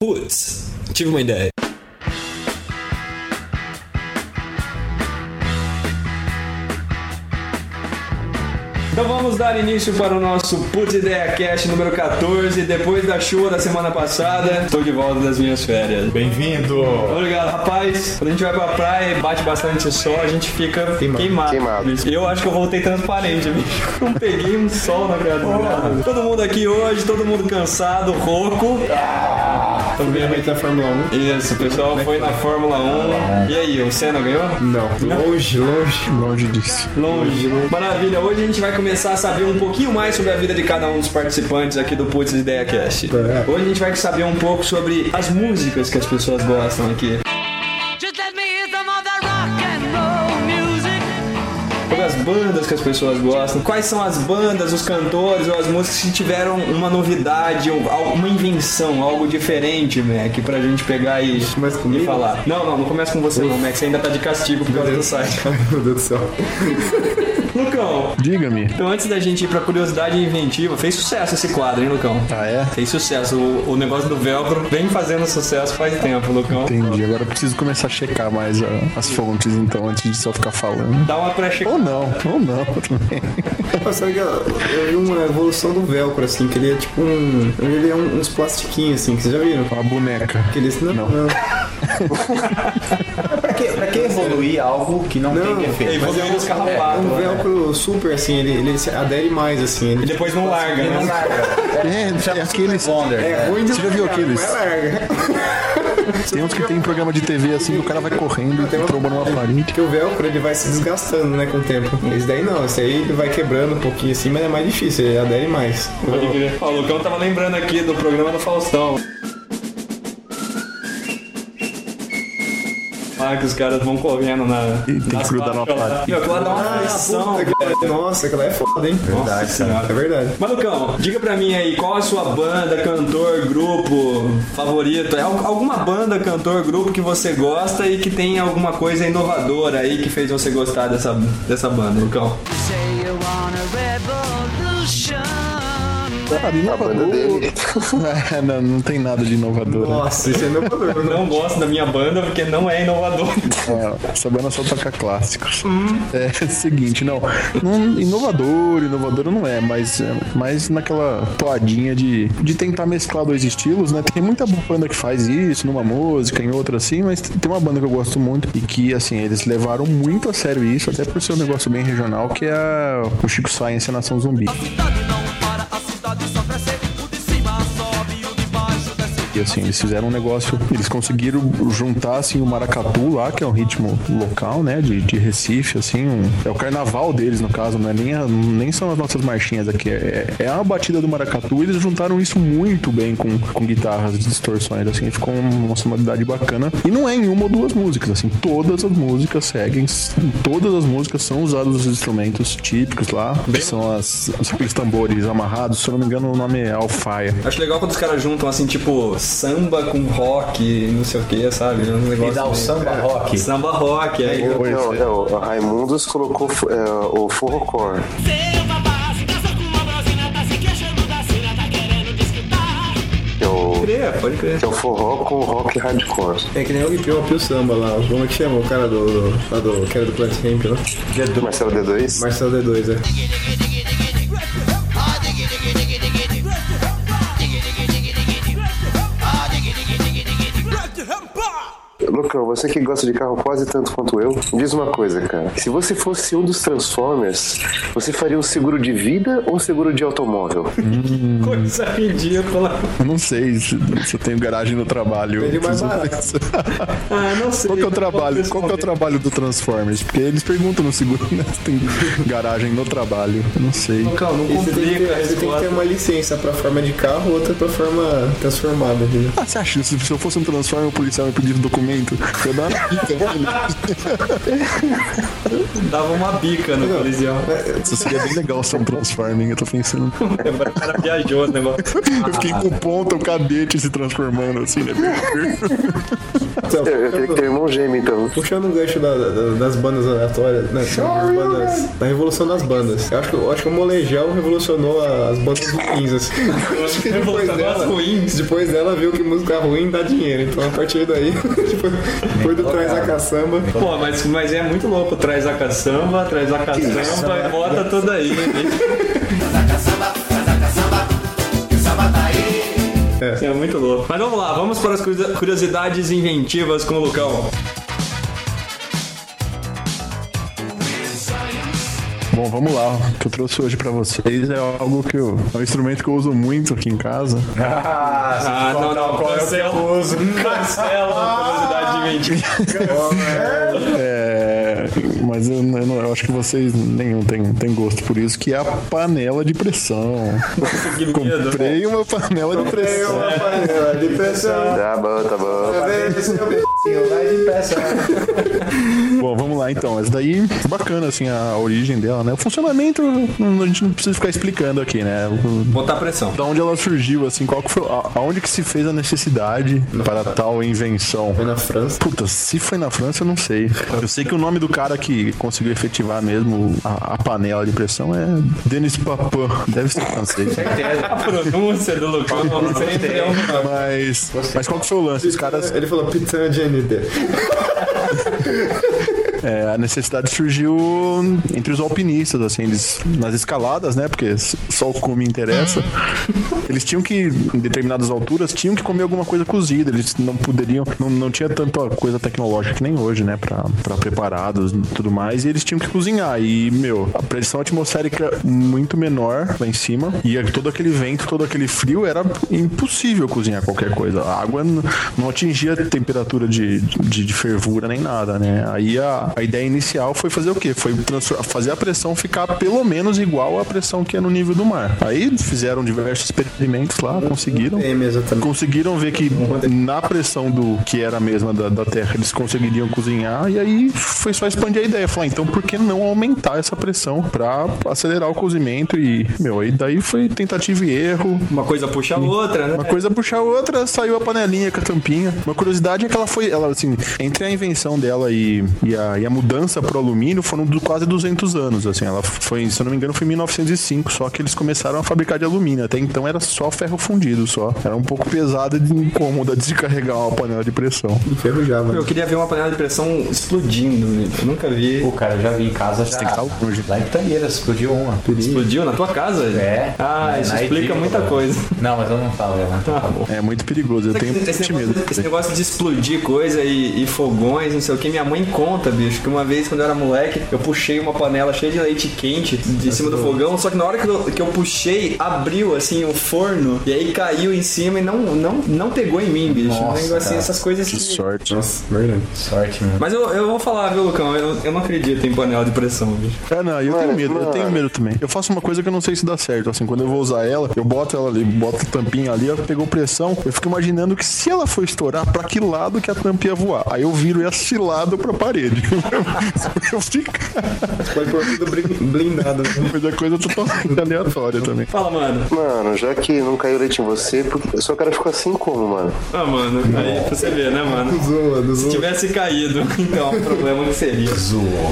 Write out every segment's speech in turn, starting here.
Putz, tive uma ideia. Então vamos dar início para o nosso Putz Ideia Cast número 14. Depois da chuva da semana passada, estou de volta das minhas férias. Bem-vindo! Obrigado, rapaz. Quando a gente vai pra praia e bate bastante sol, a gente fica queimado. Queimado. Eu acho que eu voltei transparente, bicho. Não peguei um sol na cara do Todo mundo aqui hoje, todo mundo cansado, rouco. Obviamente da Fórmula 1. Isso, o pessoal foi na Fórmula 1. E aí, o Senna ganhou? Não, longe, longe, longe disso. Longe. Maravilha, hoje a gente vai começar a saber um pouquinho mais sobre a vida de cada um dos participantes aqui do Putz Ideia Cast. É. Hoje a gente vai saber um pouco sobre as músicas que as pessoas gostam aqui. As bandas que as pessoas gostam, quais são as bandas, os cantores ou as músicas que tiveram uma novidade, uma invenção, algo diferente, Mac, pra gente pegar e, Começa comigo? e falar. Não, não, não começa com você não, Mac, você ainda tá de castigo por causa do site. Ai, meu Deus do céu. Lucão, Diga-me. então antes da gente ir pra curiosidade inventiva, fez sucesso esse quadro, hein, Lucão? Ah, é? Fez sucesso. O, o negócio do velcro vem fazendo sucesso faz tempo, Lucão. Entendi. Agora eu preciso começar a checar mais a- as fontes, então, antes de só ficar falando. Dá uma pré-check. Ou não, ou não. também. Sabe que eu eu vi uma evolução do velcro, assim, que ele é tipo um. Ele é um- uns plastiquinhos, assim, que vocês já viram? Uma boneca. Que eles. Não, Não. não. Pra que, pra que evoluir algo que não, Não, tem defeito? Os É carrapatos. um né? velcro super, assim, ele, ele se adere mais, assim. E Ele depois não larga, Ele não né? larga. É, é aqueles. Wonder. é ruim de Você já viu aqueles? Não é larga. Tem uns que tem programa de TV assim que o cara vai correndo e tromba numa parede. Porque o velcro ele vai se desgastando, né, com o tempo. Esse daí não, esse aí ele vai quebrando um pouquinho assim, mas é mais difícil, ele adere mais. Pode crer. Ó, o Lucão tava lembrando aqui do programa do Faustão. Ah, que os caras vão correndo na. E tem que grudar numa lá. placa. Meu, aquilo lá dá uma Ah, pressão. puta Nossa, aquela é foda, hein? Nossa senhora. É verdade. Mas Lucão, diga pra mim aí, qual a sua banda, cantor, grupo favorito? É al- alguma banda, cantor, grupo que você gosta e que tem alguma coisa inovadora aí que fez você gostar dessa, dessa banda, Lucão? Say you want a revolution. Ah, banda inovador. dele. É, não, não tem nada de inovador. né? Nossa, isso é inovador. Eu não gosto da minha banda porque não é inovador. Ah, Essa banda só toca clássicos. É o seguinte, não, não. Inovador, inovador não é, mas é mais naquela toadinha de, de tentar mesclar dois estilos, né? Tem muita banda que faz isso numa música, em outra assim, mas tem uma banda que eu gosto muito e que, assim, eles levaram muito a sério isso, até por ser um negócio bem regional, que é a- o Chico Science e a Nação Zumbi. Cidade não para, a cidade só assim, eles fizeram um negócio, eles conseguiram juntar assim o maracatu lá, que é um ritmo local, né, de, de Recife, assim, um- é o carnaval deles no caso, não é nem, a- nem são as nossas marchinhas aqui, é, é a batida do maracatu, eles juntaram isso muito bem com, com guitarras e distorções, assim, ficou uma sonoridade bacana. E não é em uma ou duas músicas, assim, todas as músicas seguem, em todas as músicas são usados os instrumentos típicos lá, que são as, os- aqueles tambores amarrados, se eu não me engano o nome é alfaia. Acho legal quando os caras juntam assim, tipo, samba com rock, não sei o que, sabe? Um E negócio dá o meio- samba rock. Samba rock, aí. Pois Não, é. não, o Raimundos colocou é, o forrocore. É o, crer, pode crer. que é o forró com rock hardcore. É que nem o Hip Hop e o Samba lá. Como é que chama o cara do. do, do que era do Plant Ramp, né? Marcelo D2. Marcelo D2, é. Você que gosta de carro quase tanto quanto eu, me diz uma coisa, cara. Se você fosse um dos Transformers, você faria um seguro de vida ou um seguro de automóvel? Coisa ridícula. Eu não sei se, se eu tenho garagem no trabalho. Vende mais barato. Ah, não sei. Qual que é o não trabalho? Qual que é o trabalho do Transformers? Porque eles perguntam no seguro, né? Se tem garagem no trabalho. Eu não sei. Lucão, não E você tem, que complica você tem que ter uma licença pra forma de carro, outra pra forma transformada, entendeu? Ah, você acha que se se eu fosse um Transformer, o policial me pedisse documento? Eu dava uma bica. Dava uma bica no Coliseu. Isso seria bem legal ser um Transforming, eu tô pensando. O cara viajou no negócio. Eu fiquei com ponta, o cadete se transformando assim, né? Então, Eu, eu teria que ter um irmão gêmeo, então. Puxando o gancho da- da- das bandas aleatórias, né, das bandas, da revolução das bandas. Eu acho que, eu acho que o Molejão revolucionou as bandas ruins, assim. Eu acho que depois Revolucionou as dela, ruins. depois dela viu que música ruim dá dinheiro. Então a partir daí, tipo, depois do Traz a Caçamba. Pô, mas, mas é muito louco. Traz a caçamba, traz a caçamba e bota tudo aí. Isso é muito louco. Mas vamos lá, vamos para as curiosi- curiosidades inventivas com o Lucão. Bom, vamos lá. O que eu trouxe hoje pra vocês é algo que eu. É um instrumento que eu uso muito aqui em casa. Ah, não, não, cancela. Cancela a curiosidade inventiva. É, mas eu, eu não- eu acho que vocês nenhum tem, tem gosto por isso, que é a panela de pressão. Comprei uma panela de pressão. Uma panela de pressão. Tá bom, tá bom. Bom, vamos lá então. Essa daí, bacana assim a origem dela, né? O funcionamento a gente não precisa ficar explicando aqui, né? Botar pressão. Da onde ela surgiu, assim, qual que foi. a- Aonde que se fez a necessidade para tal invenção? Foi na França. Puta, se foi na França, eu não sei. Eu sei que o nome do cara que conseguiu efetivar mesmo a, a panela de pressão é Denis Papin. Deve ser francês. A pronúncia do Lucão sempre é uma... Mas, mas qual que foi o lance? Os caras. Ele falou pizza de ND. É, a necessidade surgiu entre os alpinistas, assim, eles, nas escaladas, né? Porque só o cume interessa. Eles tinham que, em determinadas alturas, tinham que comer alguma coisa cozida. Eles não poderiam, não, não tinha tanta coisa tecnológica que nem hoje, né? Pra, pra preparados e tudo mais. E eles tinham que cozinhar. E, meu, a pressão atmosférica muito menor lá em cima. E todo aquele vento, todo aquele frio, era impossível cozinhar qualquer coisa. A água não atingia temperatura de, de, de fervura nem nada, né? Aí a, a ideia inicial foi fazer o quê? Foi fazer a pressão ficar pelo menos igual à pressão que é no nível do mar. Aí fizeram diversos experimentos lá, conseguiram. Exatamente. Conseguiram ver que na pressão do que era a mesma da, da Terra eles conseguiriam cozinhar e aí foi só expandir a ideia. Falar, então por que não aumentar essa pressão pra acelerar o cozimento e, meu, aí daí foi tentativa e erro. Uma coisa puxa a outra, né? Uma coisa puxa a outra, saiu a panelinha com a tampinha. Uma curiosidade é que ela foi, ela assim, entre a invenção dela e, e, a, e a mudança pro alumínio foram do, quase 200 anos, assim. Ela foi, se eu não me engano, foi em 1905, só que eles começaram a fabricar de alumínio. Até então era só ferro fundido, só. Era um pouco pesada e incômoda de se carregar uma panela de pressão. Enferrujava. Eu queria ver uma panela de pressão explodindo, eu nunca vi. Pô, cara, eu já vi em casa já. Tem que estar longe. Lá em Tangueiras, explodiu uma. Explodiu na tua casa? É. Ah, Na- isso explica muita né? coisa. Não, mas eu não falo, né? Tá bom. É muito perigoso, eu tenho Esse medo. negócio, esse negócio de explodir coisa e, e fogões, não sei o que, minha mãe conta, bicho, que uma vez quando eu era moleque, eu puxei uma panela cheia de leite quente de cima do fogão, só que na hora que eu, que eu puxei, abriu assim o forno e aí caiu em cima e não, não, não pegou em mim, bicho. um Nossa, negócio assim, essas coisas Que que. sorte. Nossa, verdade. Sorte, meu. Mas eu, eu vou falar, viu, Lucão? Eu, eu não acredito em panela de pressão, bicho. É, não, eu tenho Mano, medo, eu mano. tenho medo também. Eu faço uma coisa que eu não sei se dá certo. Assim, quando eu vou usar ela, eu boto ela ali, boto a tampinha ali, ela pegou pressão. Eu fico imaginando que se ela for estourar, pra que lado que a tampa ia voar? Aí eu viro esse lado pra parede. eu fico. Pode pôr tudo blin- blindado. Mas é coisa totalmente aleatória também. Fala, mano. Mano, já que não caiu leite em você, eu só quero ficar assim como, mano? Ah, mano, aí pra você ver, né, mano? Zoa, do Se zoa. tivesse caído, então, o problema que seria.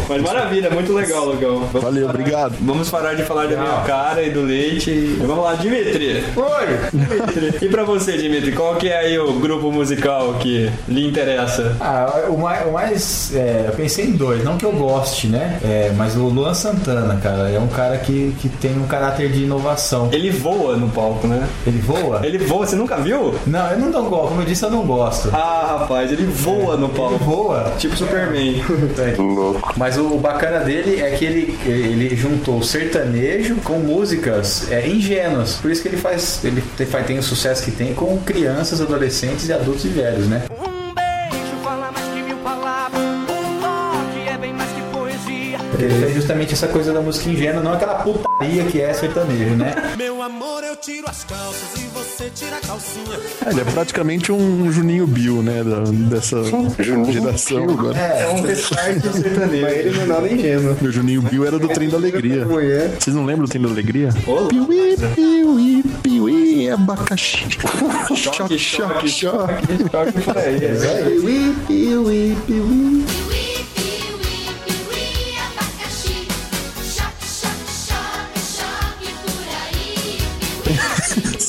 Mas maravilha, muito legal, Lucão. Vamos Valeu, parar- obrigado. Vamos parar de falar da minha cara e do leite. E vamos lá, Dimitri. Oi! Dimitri. E pra você, Dimitri, qual que é aí o grupo musical que lhe interessa? Ah, o mais, o mais é, eu pensei em dois, não que eu goste, né? É, mas o Luan Santana, cara, é um cara que, que tem um caráter de inovação. Ele voa no palco, né? Ele voa? Ele voa, você nunca viu? Não, eu não dou gosto, como eu disse, eu não gosto. Ah, rapaz, ele voa no Ele palco. voa. Tipo Superman. Louco. Mas o bacana dele é que ele, ele juntou sertanejo com músicas é, ingênuas. Por isso que ele faz, ele te- faz- tem o sucesso que tem com crianças, adolescentes e adultos e velhos, né? Porque ele fez justamente essa coisa da música ingênua, não aquela putaria que é sertanejo, né? Meu amor, eu tiro as calças e você tira a calcinha. É, ele é praticamente um Juninho Bill, né? da- dessa Juninho geração agora. É um restart sertanejo. Mas ele não é nada ingênuo. O Juninho Bill era do Trem da Alegria. Mulher. Vocês não lembram do Trem da Alegria? Piuí, piuí, piuí, abacaxi. Choque, choque, choque. Choque por aí. Piuí, piuí, piuí. Piuí, piuí,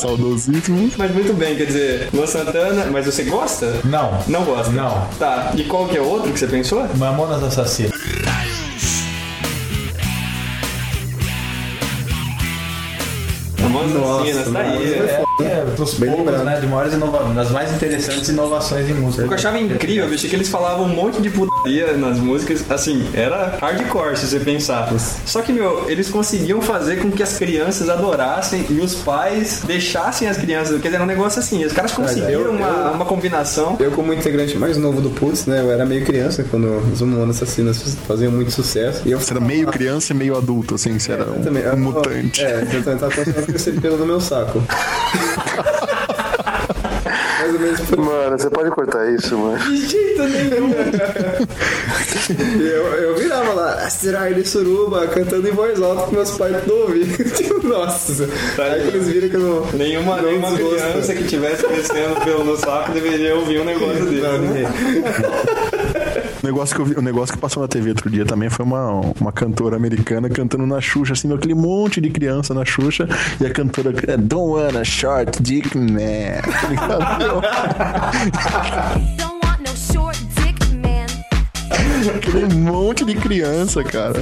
Saudosíssimo. Mas muito bem, quer dizer, Luan Santana, mas você gosta? Não. Não gosta? Não. Tá, e qual que é outro que você pensou? Mamonas Assassinas. Mamonas Assassinas, tá aí. É. É, dos Bem poucos, lembrado. né? De maiores inova... das mais interessantes inovações em música. O que eu achava incrível, bicho, é que eles falavam um monte de putaria nas músicas, assim, era hardcore se você pensar. Só que, meu, eles conseguiam fazer com que as crianças adorassem e os pais deixassem as crianças. Quer dizer, era um negócio assim, os caras conseguiram eu- uma, eu- uma combinação. Eu, como integrante mais novo do Putz, né? Eu era meio criança quando os Humanos Assassinas faziam muito sucesso. E eu Você era meio criança e meio adulto, assim, você era um, também. um mutante. É, eu também tava pelo no meu saco. Mais ou menos por Mano, você pode cortar isso, mano. De jeito nenhum. eu, eu virava lá, Asteroide de Suruba, cantando em voz alta com meus pais não ouviam. Tipo, Nossa. Aí que eles viram que eu não. Nenhuma, não nenhuma desgosto. criança que tivesse crescendo pelo no saco deveria ouvir um negócio desse. Não, né? Negócio, que vi, o negócio que passou na TV outro dia também foi uma, uma cantora americana cantando na Xuxa, assim, aquele monte de criança na Xuxa, e a cantora Don't wanna short dick man. aquele monte de criança, cara.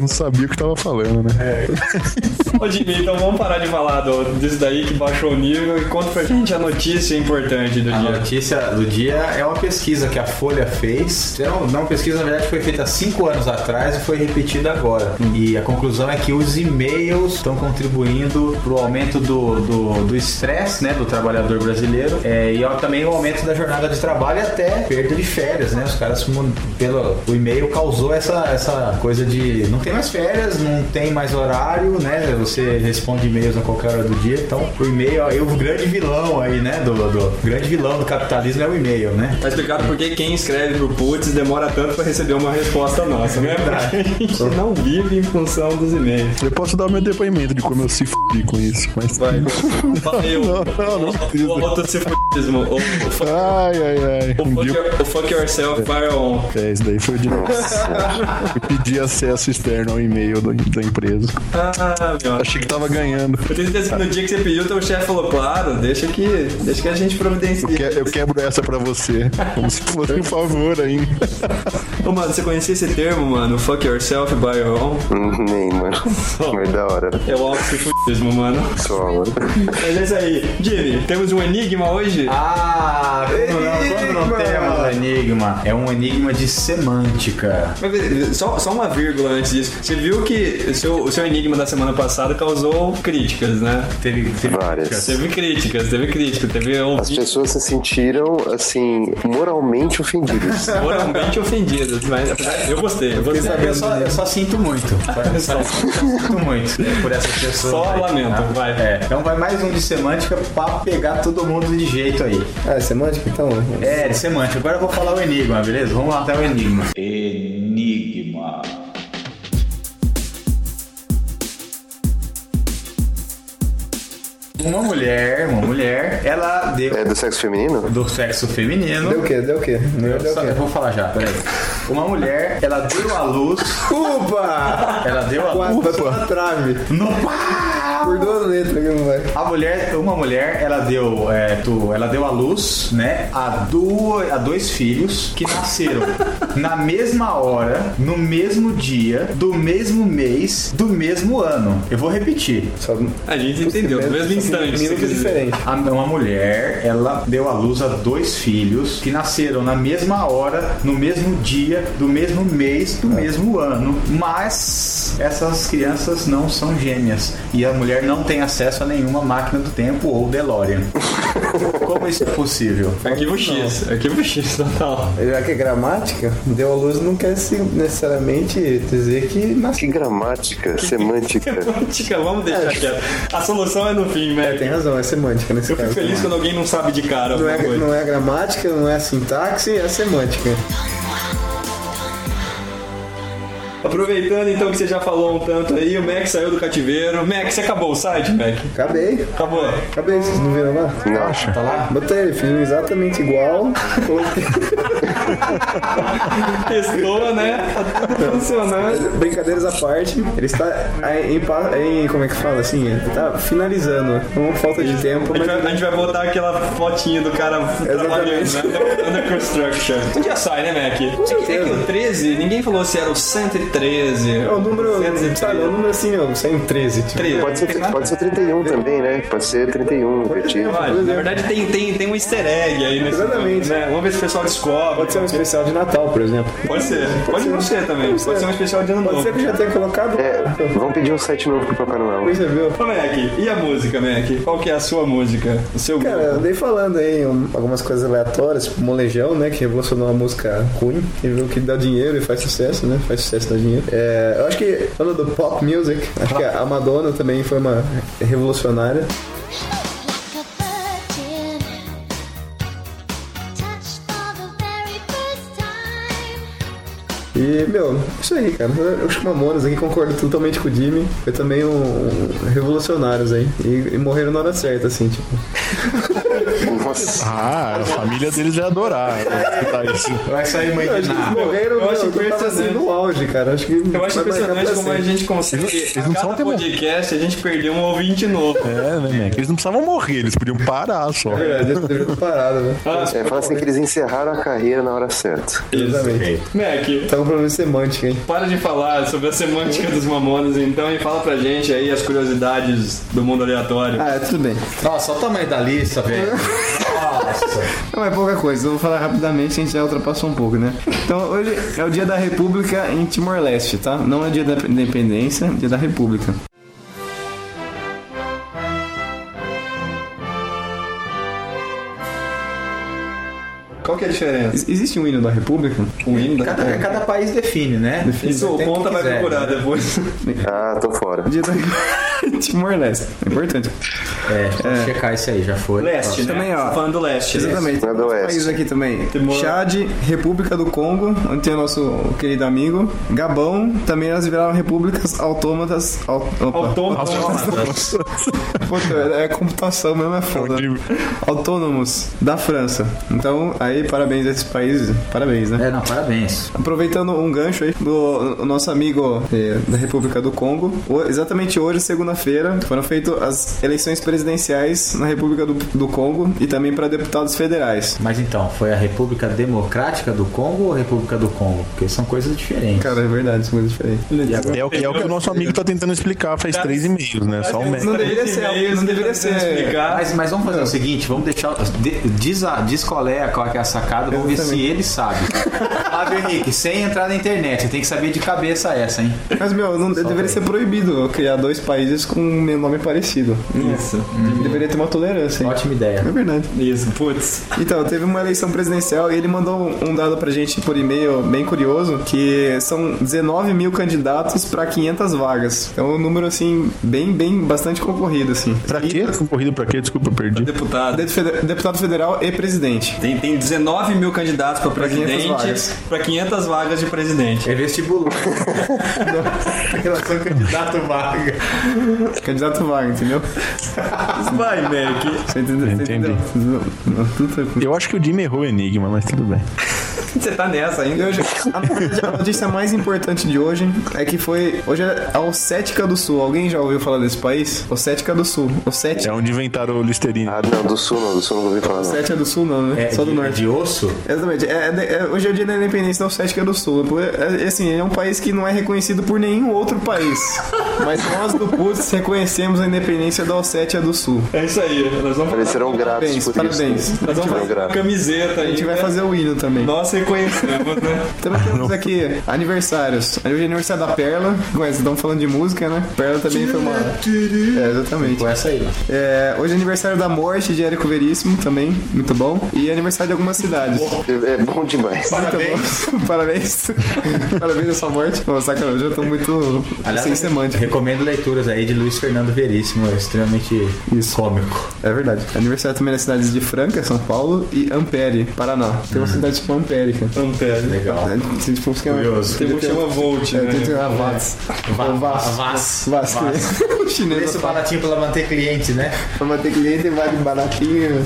Não sabia o que tava falando, né? Ô Jimmy, então vamos parar de falar do, disso daí que baixou o nível e conta pra gente a notícia importante do A dia. notícia do dia é uma pesquisa que a Folha fez. Não, não pesquisa, na verdade, foi feita há cinco anos atrás e foi repetida agora. E a conclusão é que os e-mails estão contribuindo para o aumento do do do estresse né, do trabalhador brasileiro é, e ó, também o aumento da jornada de trabalho e até perda de férias. Né? Os caras, pelo, o e-mail causou essa, essa coisa de não tem mais férias, não tem mais horário, né? Você responde e-mails a qualquer hora do dia. Então, o e-mail é o grande vilão aí, né? Do, do grande vilão do capitalismo é o e-mail, né? Tá explicado por que quem escreve pro Putz demora tanto pra receber uma resposta nossa, né? Porque a gente não vive em função dos e-mails. Eu posso dar o meu depoimento de como eu se fudi com isso, mas. Vai, o, Não, não, não o, precisa. o autocifudismo, o, o, fuck- Ai, ai, ai. o, Um fuck your- o fuck yourself fire on. É, isso daí foi de Eu pedi acesso externo ao e-mail da, da empresa. Ah, meu. Achei que tava ganhando. Eu tenho certeza que no dia que você pediu, teu chefe falou, claro, deixa que, deixa que a gente providencia. Que- Eu quebro essa pra você. Como se fosse um favor ainda. Ô, mano, você conhecia esse termo, mano? Fuck yourself by your own? Nem, mano. Mas da hora. É o autocifudismo, mano. Só, mano. Mas é isso aí. Jimmy, temos um enigma hoje? Ah, enigma, é um enigma de semântica. Mas, beleza, Só, só uma vírgula antes disso. Você viu que o seu, o seu enigma da semana passada causou críticas, né? Teve, teve Várias. Teve críticas, teve críticas, teve As pessoas se sentiram, assim, moralmente ofendidas. moralmente ofendidas, mas eu gostei, eu gostei. Eu só, eu só sinto muito. Só, só- só sinto muito né, por essas pessoas. Só aí, lamento, tá? vai. É, então vai mais um de semântica pra pegar todo mundo de jeito aí. Ah, é semântica então? É, de semântica. Agora eu vou falar o enigma, beleza? Vamos lá até o enigma. Enigma. Uma mulher, uma mulher, ela deu É do sexo feminino? do sexo feminino. Deu o quê? Deu o quê? Mulher deu Só- o eu quê? vou falar já, peraí. Uma mulher, ela deu à luz. Upa! Ela deu à luz. Na trave. No pau! Por duas letras que não vai. A mulher, uma mulher, ela deu, é, tu, ela deu à luz, né, a, duas, a dois filhos que nasceram na mesma hora, no mesmo dia, do mesmo mês, do mesmo ano. Eu vou repetir. Só A gente entendeu, no mesmo instante. Minutos dizer. diferentes. A- Uma mulher, ela deu à luz a dois filhos que nasceram na mesma hora, no mesmo dia, do mesmo mês, do mesmo ano. Mas essas crianças não são gêmeas. E a mulher não tem acesso a nenhuma máquina do tempo ou DeLorean. Como isso é possível? Arquivo X, arquivo X total. Já que é gramática, deu à luz não quer se- necessariamente dizer que nasceu. Que gramática, semântica. Semântica, vamos deixar quieto. A solução é no fim, É, Mac. tem razão, é semântica nesse Eu fico caso. feliz quando alguém não sabe de cara Não é, não é gramática, não é sintaxe, é semântica. Aproveitando então que você já falou um tanto aí, o Mac saiu do cativeiro. Mac, você acabou o site, Mac? Acabei. Acabou. Acabei, vocês não viram lá? Não. Tá lá? Botei, fiz um exatamente igual. Coloquei- Testou, né? Tá tudo funcionando. Brincadeiras à parte, ele está em, pa- em- como é que fala assim? Ele tá finalizando. Com falta de tempo, A gente, mas vai, a gente vai botar aquela fotinha do cara trabalhando, né? Under- Under construction. Um dia sai, né, Mac? É que, é que o 13, ninguém falou se era o 113. é o número, 113. sabe, é um número assim, ó, 113, tipo. 13. Pode ser, pode ser 31 também, né? Pode ser 31, invertido. Olha, na verdade tem, tem, tem um easter egg aí nesse Exatamente. né? Vamos ver se o pessoal descobre. Pode ser um especial de Natal, por exemplo. Pode ser. Pode não ser também. Pode ser um especial de ano Pode novo. ser que já tenha colocado. É, vamos pedir um site novo pro Papai Noel. Percebeu? Ô, Mac, e a música, Mac? Qual que é a sua música? O seu Cara, eu grupo? andei falando aí um- algumas coisas aleatórias, tipo Molejão, né? Que revolucionou a música ruim, que viu que dá dinheiro e faz sucesso, né? Faz sucesso, dá dinheiro. É, eu acho que, falando do pop music, acho que a Madonna também foi uma revolucionária. E, meu, isso aí, cara. Eu acho que Mamonas aqui concordo totalmente com o Jimmy. Foi também um, um revolucionários aí. E, e morreram na hora certa, assim, tipo. Nossa. Ah, a família deles ia adorar escutar isso. Vai sair mãe de Eles nada. morreram, eu meu, acho eu tava assim no auge, cara. Acho que Eu acho impressionante como a gente consegue. eles a não cada são temo- podcast a gente perdeu um ouvinte novo. É, né, Mac? Eles não precisavam morrer, eles podiam parar só. É verdade, eu deveria ter parado, né? É, fala assim que eles encerraram a carreira na hora certa. Exatamente. Mac, Tá problema semântico, hein? para de falar sobre a semântica dos mamonas então e fala pra gente aí as curiosidades do mundo aleatório. Ah, é, tudo bem. Nossa, olha o tamanho da lista, velho. Nossa. Não é pouca coisa, eu vou falar rapidamente, a gente já ultrapassou um pouco, né? Então, hoje é o dia da República em Timor-Leste, tá? Não é dia da independência, é dia da República. Qual que é a diferença? Ex- Existe um hino da República? O hino da... Cada, cada país define, né? Isso o Ponta vai procurar depois. Ah, tô fora. Dia da Timor-Leste, é importante. É, pode checar isso aí, já foi. Leste, né? Também, ó. Falando do leste. Exatamente. É do países aqui também. Timor- Chad, República do Congo, onde tem o nosso querido amigo. Gabão, também elas viraram repúblicas autômatas. Au, opa. Autômatas. Puta, é computação mesmo, é foda. Onde- Autônomos da França. Então, aí, parabéns a esses países. Parabéns, né? É, não, parabéns. Aproveitando um gancho aí do nosso amigo eh, da República do Congo, exatamente hoje, segunda-feira, foram feitas as eleições presidenciais na República do, do Congo e também para deputados federais. Mas então, foi a República Democrática do Congo ou a República do Congo? Porque são coisas diferentes. Cara, é verdade, são coisas diferentes. É o, que- é o que o nosso amigo tá tentando explicar faz três e-mails, né? Só o Mac. Não deveria ser, não deveria ser. explicar. Mas, mas vamos fazer o seguinte, vamos deixar. de- Diz, a, diz qual é, qual é é a sacada, vamos ver se ele sabe. Flávio Henrique, sem entrar na internet, você tem que saber de cabeça essa, hein? Mas, meu, não deveria ser proibido criar dois países com um nome parecido. Isso. Deveria ter uma tolerância. hein? Ótima ideia. É verdade. Isso, putz. Então, teve uma eleição presidencial e ele mandou um dado pra gente por e-mail bem curioso, que são 19 mil candidatos pra 500 vagas. Então, um número, assim, bem, bem, bastante concorrido, assim. Pra quê? Concorrido pra quê? Desculpa, eu perdi. Deputado. De- fede- Deputado federal e presidente. Tem, tem 19 mil candidatos para Pra 500 presidente vagas. para 500 vagas de presidente. É vestibular. Relação candidato-vaga. Candidato vaga, entendeu? Vai, Mac. Você entendeu? Você Entendi. entendeu? Não, Tudo tranquilo. Eu acho que o Jimmy errou o enigma, mas tudo bem. Você tá nessa ainda? hoje, a, notícia mais importante de hoje é que foi. Hoje é a Ossética do Sul. Alguém já ouviu falar desse país? Ossética do Sul. É Ossética. onde inventaram o Listerine. Ah, não, do sul não, do sul não ouvi falar não. Ossétia do Sul, não, né? É, Só do de, norte. de osso? Exatamente. É, é- é- hoje é o dia da independência da Ossética do Sul. É, é, assim, é um país que não é reconhecido por nenhum outro país. Mas nós do PUTS reconhecemos a independência da Ossétia do Sul. É isso aí. Nós vamos Eles serão gratos Parabéns, por parabéns. isso. Nós vamos fazer camiseta A aí. gente vai fazer o hino também. Nós né? Também temos aqui aniversários. Hoje é aniversário da Perla. Ué, vocês estão falando de música, né? Perla também foi uma. É, exatamente. Com essa aí. É, hoje é aniversário da morte de Érico Veríssimo também, muito bom. E é aniversário de algumas cidades. É bom demais. Parabéns. Parabéns. Parabéns a sua morte. Pô, sacanagem, eu já tô muito sem semântica. recomendo leituras aí de Luiz Fernando Veríssimo, é extremamente cômico. É verdade. Aniversário também nas cidades de Franca, São Paulo e Ampere, Paraná. Tem uma cidade tipo Ampere, cara. Ampere. Legal. É, tem tipo que é- Curioso. Tem um que chama Volt, É, né? tem, tem a Vaz. Vaz. Vaz. Vaz. O chinês Preço baratinho pra manter cliente, né? Pra manter cliente vale baratinho.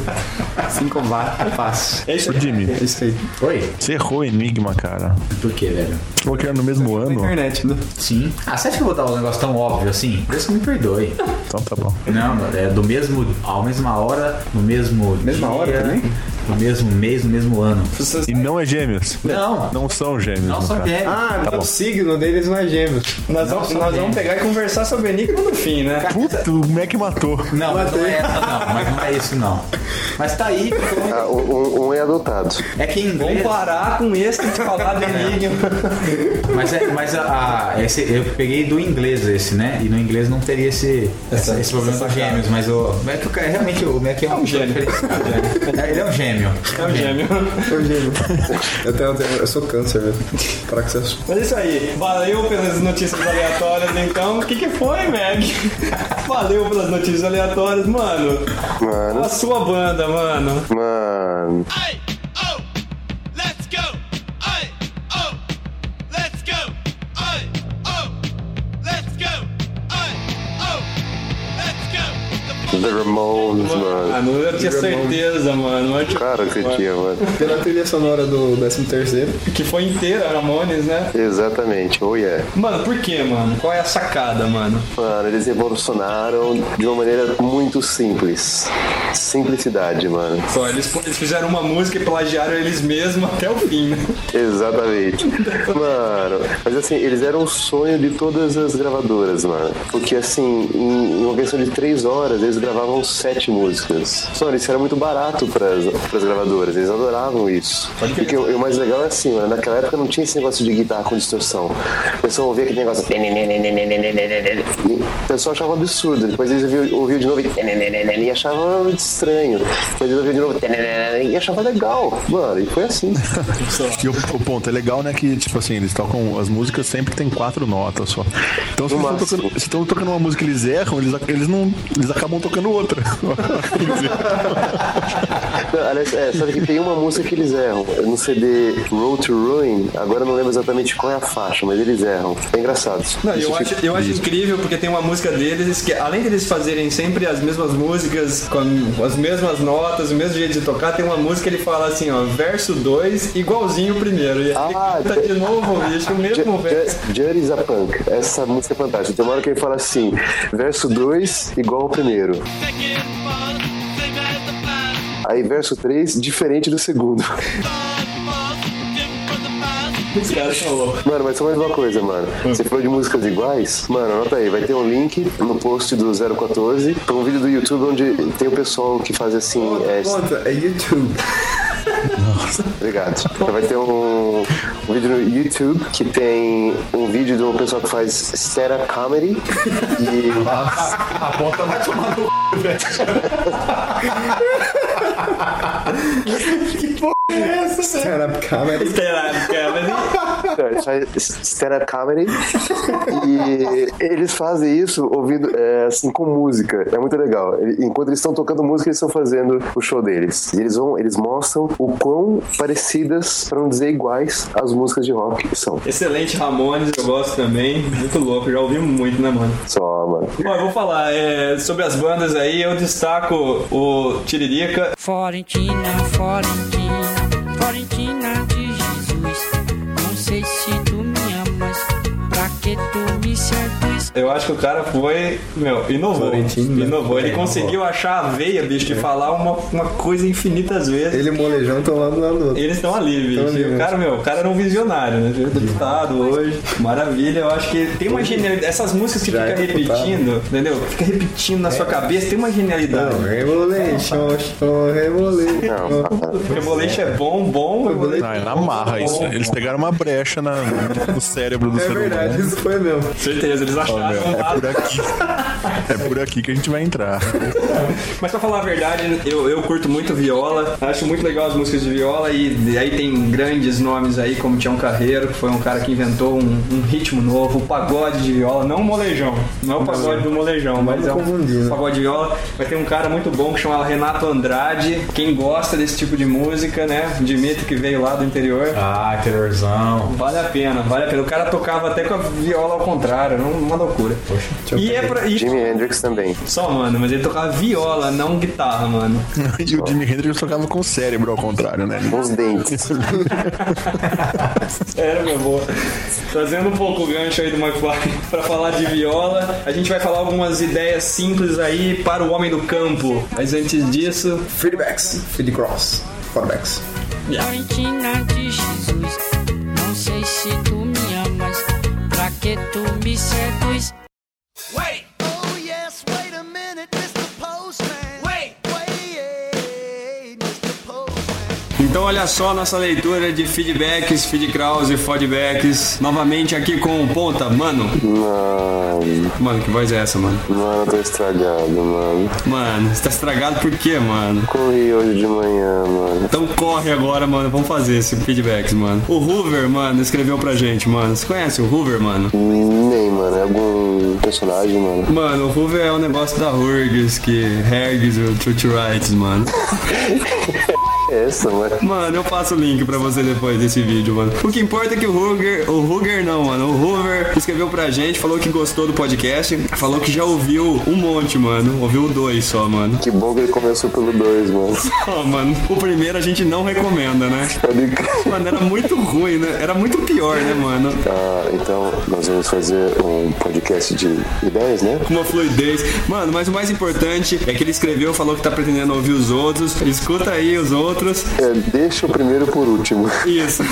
5 vat. Fácil. É isso aí. Jimmy, É isso aí. Oi? você errou Enigma, cara. Por que, velho? Que era no mesmo Na ano. internet, né? Sim. Ah, você acha que eu vou dar um negócio tão óbvio assim? Por isso que me perdoe. Então tá bom. Não, mano, é do mesmo, à mesma hora, no mesmo Mesma dia, hora também? No mesmo mês, no mesmo ano. E não é gêmeos. Não. Não são gêmeos. Não são gêmeos. Ah, Tá o bom. signo deles não é gêmeos. Nós, vamos, nós vamos pegar e conversar sobre Enigma no fim, né? Puta, o Mac matou. Não, mas não é essa não, mas não é isso não. Mas tá aí, então, Ah, um, um é adotado. é que em Vamos inglês. parar com esse de falar de Enigma. Mas, é, mas a, a- esse, eu peguei do inglês esse, né? E no inglês não teria esse, essa- esse problema dos gêmeos, mas o Mac é o realmente o Mac é um, gêmeo. É, Ele é um gêmeo. É um gêmeo. Eu gêmeo. Eu, tenho, eu, sou câncer, velho. Para que você Mas é isso aí. Valeu pelas notícias aleatórias, então. O que, que foi, Meg? Valeu pelas notícias aleatórias, mano. Mano, A sua banda, mano. mano. Hey, The Ramones, mano. Mano, eu tinha certeza, mano. Claro que tinha, mano. Pela trilha sonora do 13 terceiro. Que foi inteira, Ramones, né? Exatamente, oh yeah. Mano, por que, mano? Qual é a sacada, mano? Mano, eles evolucionaram de uma maneira muito simples. Simplicidade, mano. Só, eles, eles fizeram uma música e plagiaram eles mesmos até o fim, né? Exatamente. Mano, mas assim, eles eram o sonho de todas as gravadoras, mano. Porque assim, em, uma versão de três horas, eles gravavam sete músicas. Só isso era muito barato pras, pras gravadoras, eles adoravam isso. E que, o o mais legal é assim, mano, naquela época não tinha esse negócio de guitarra com distorção. O pessoal ouvia aquele negócio. E O pessoal achava um absurdo. Depois eles ouviam, ouviam de novo e achavam estranho. Depois eles ouviam de novo e achavam legal. Mano, e foi assim. E o, o ponto é legal, né? Que, tipo assim, eles tocam. As músicas sempre tem quatro notas só. Então, se No eles estão tocando, tocando uma música e eles erram, eles, eles, não, eles acabam tocando outra. Não, aliás, é, sabe que tem uma música que eles erram. No CD Road to Ruin, agora eu não lembro exatamente qual é a faixa, mas eles erram. É engraçado. Não, eu acho, eu acho incrível porque tem uma música deles que, além deles fazerem sempre as mesmas músicas, com as mesmas notas, o mesmo jeito de tocar, tem uma música que ele fala assim, ó, verso 2, igualzinho o primeiro. E aí Ah, tá de novo, bicho, o mesmo verso. Is a Punk. Essa música é fantástica. Tem uma hora que ele fala assim: verso 2 igual ao primeiro. Aí verso 3, diferente do segundo. Os caras são loucos. Mano, mas só mais uma coisa, mano. Você falou de músicas iguais? Mano, anota aí, vai ter um link no post do 014 pra um vídeo do YouTube onde tem o pessoal que faz assim. É, Conta, é YouTube. Obrigado. Vai ter um, um vídeo no YouTube que tem um vídeo de um pessoal que faz stand-up comedy e A ponta vai tomar no c, velho. Stand-up comedy. Ele faz stand-up comedy e eles fazem isso ouvindo é, assim com música. É muito legal. Enquanto eles estão tocando música, eles estão fazendo o show deles. E eles vão, eles mostram o quão parecidas, pra não dizer iguais, as músicas de rock são. Excelente Ramones, eu gosto também. Muito louco, já ouvi muito, né, mano? Só, mano. Bom, eu vou falar é, sobre as bandas aí, eu destaco o Tiririca. Florentina, Florentina, Florentina de Jesus. Não sei se tu me amas, pra que tu me seduz? Eu acho que o cara foi, meu, inovou. Florentino, né? Inovou. Ele conseguiu achar a veia, bicho, de falar uma, uma coisa infinitas vezes. Ele e o molejão estão lá do lado do outro. Eles estão ali, bicho. Ali, o né? cara, meu, o cara era um visionário, né? Deputado hoje. Maravilha, eu acho que tem uma genialidade. Essas músicas que Já fica é deputado. repetindo, entendeu? Fica repetindo na sua cabeça, tem uma genialidade. Não, Revolution, oh, Revolution. Não, Rebolation é bom, bom. Rebolation Ah, é na marra isso. Eles pegaram uma brecha na- no cérebro do É ser humano. verdade, isso foi mesmo. Certeza, eles acharam meu, é por aqui. É por aqui que a gente vai entrar. Mas pra falar a verdade, eu, eu curto muito viola, acho muito legal as músicas de viola e, e aí tem grandes nomes aí, como Tião Carreiro, que foi um cara que inventou um, um ritmo novo, o pagode de viola, não o molejão, não é o pagode do molejão, mas é um né? pagode de viola. Vai ter um cara muito bom que chama Renato Andrade, quem gosta desse tipo de música, né? Dimitri que veio lá do interior. Ah, terrorzão. Vale a pena, vale a pena. O cara tocava até com a viola ao contrário, não- uma loucura. E é pra. E, Jimi Hendrix também. só, mano, mas ele tocava viola, não guitarra, mano. E o Jimi Hendrix tocava com o cérebro ao contrário, né? Com os dentes. Sério, meu boa. Trazendo um pouco o gancho aí do McFly pra falar de viola, a gente vai falar algumas ideias simples aí para o homem do campo. Mas antes disso, Feedbacks. Feed cross. De Jesus. Não sei se tu me que tu me seduz? Wait! Então olha só nossa leitura de feedbacks, feedcraws e feedbacks. Novamente aqui com o Ponta. Mano, Mano, mano, que voz é essa, mano? mano, eu tô estragado, mano. Mano, você tá estragado por quê, mano? Corri hoje de manhã, mano. Então corre agora, mano. Vamos fazer esse feedbacks, mano. O Hoover, mano, escreveu pra gente, mano. Você conhece o Hoover, mano? Nem, mano. É algum personagem, mano. Mano, o Hoover é um negócio da Hurgs, que Hergs o Truth Rights, mano. É essa, mano. Mano, eu passo o link pra você depois desse vídeo, mano. O que importa é que o Hooger, o Hooger não, mano. O Hoover escreveu pra gente, falou que gostou do podcast, falou que já ouviu um monte, mano. Ouviu dois só, mano. Que bom que ele começou pelo 2, mano. Ó, mano, o primeiro a gente não recomenda, né? Mano, era muito ruim, né? Era muito pior, né, mano? Ah, então nós vamos fazer um podcast de ideias, né? com uma fluidez. Mano, mas o mais importante é que ele escreveu, falou que tá pretendendo ouvir os outros. Escuta aí os outros. É, deixa o primeiro por último. Isso.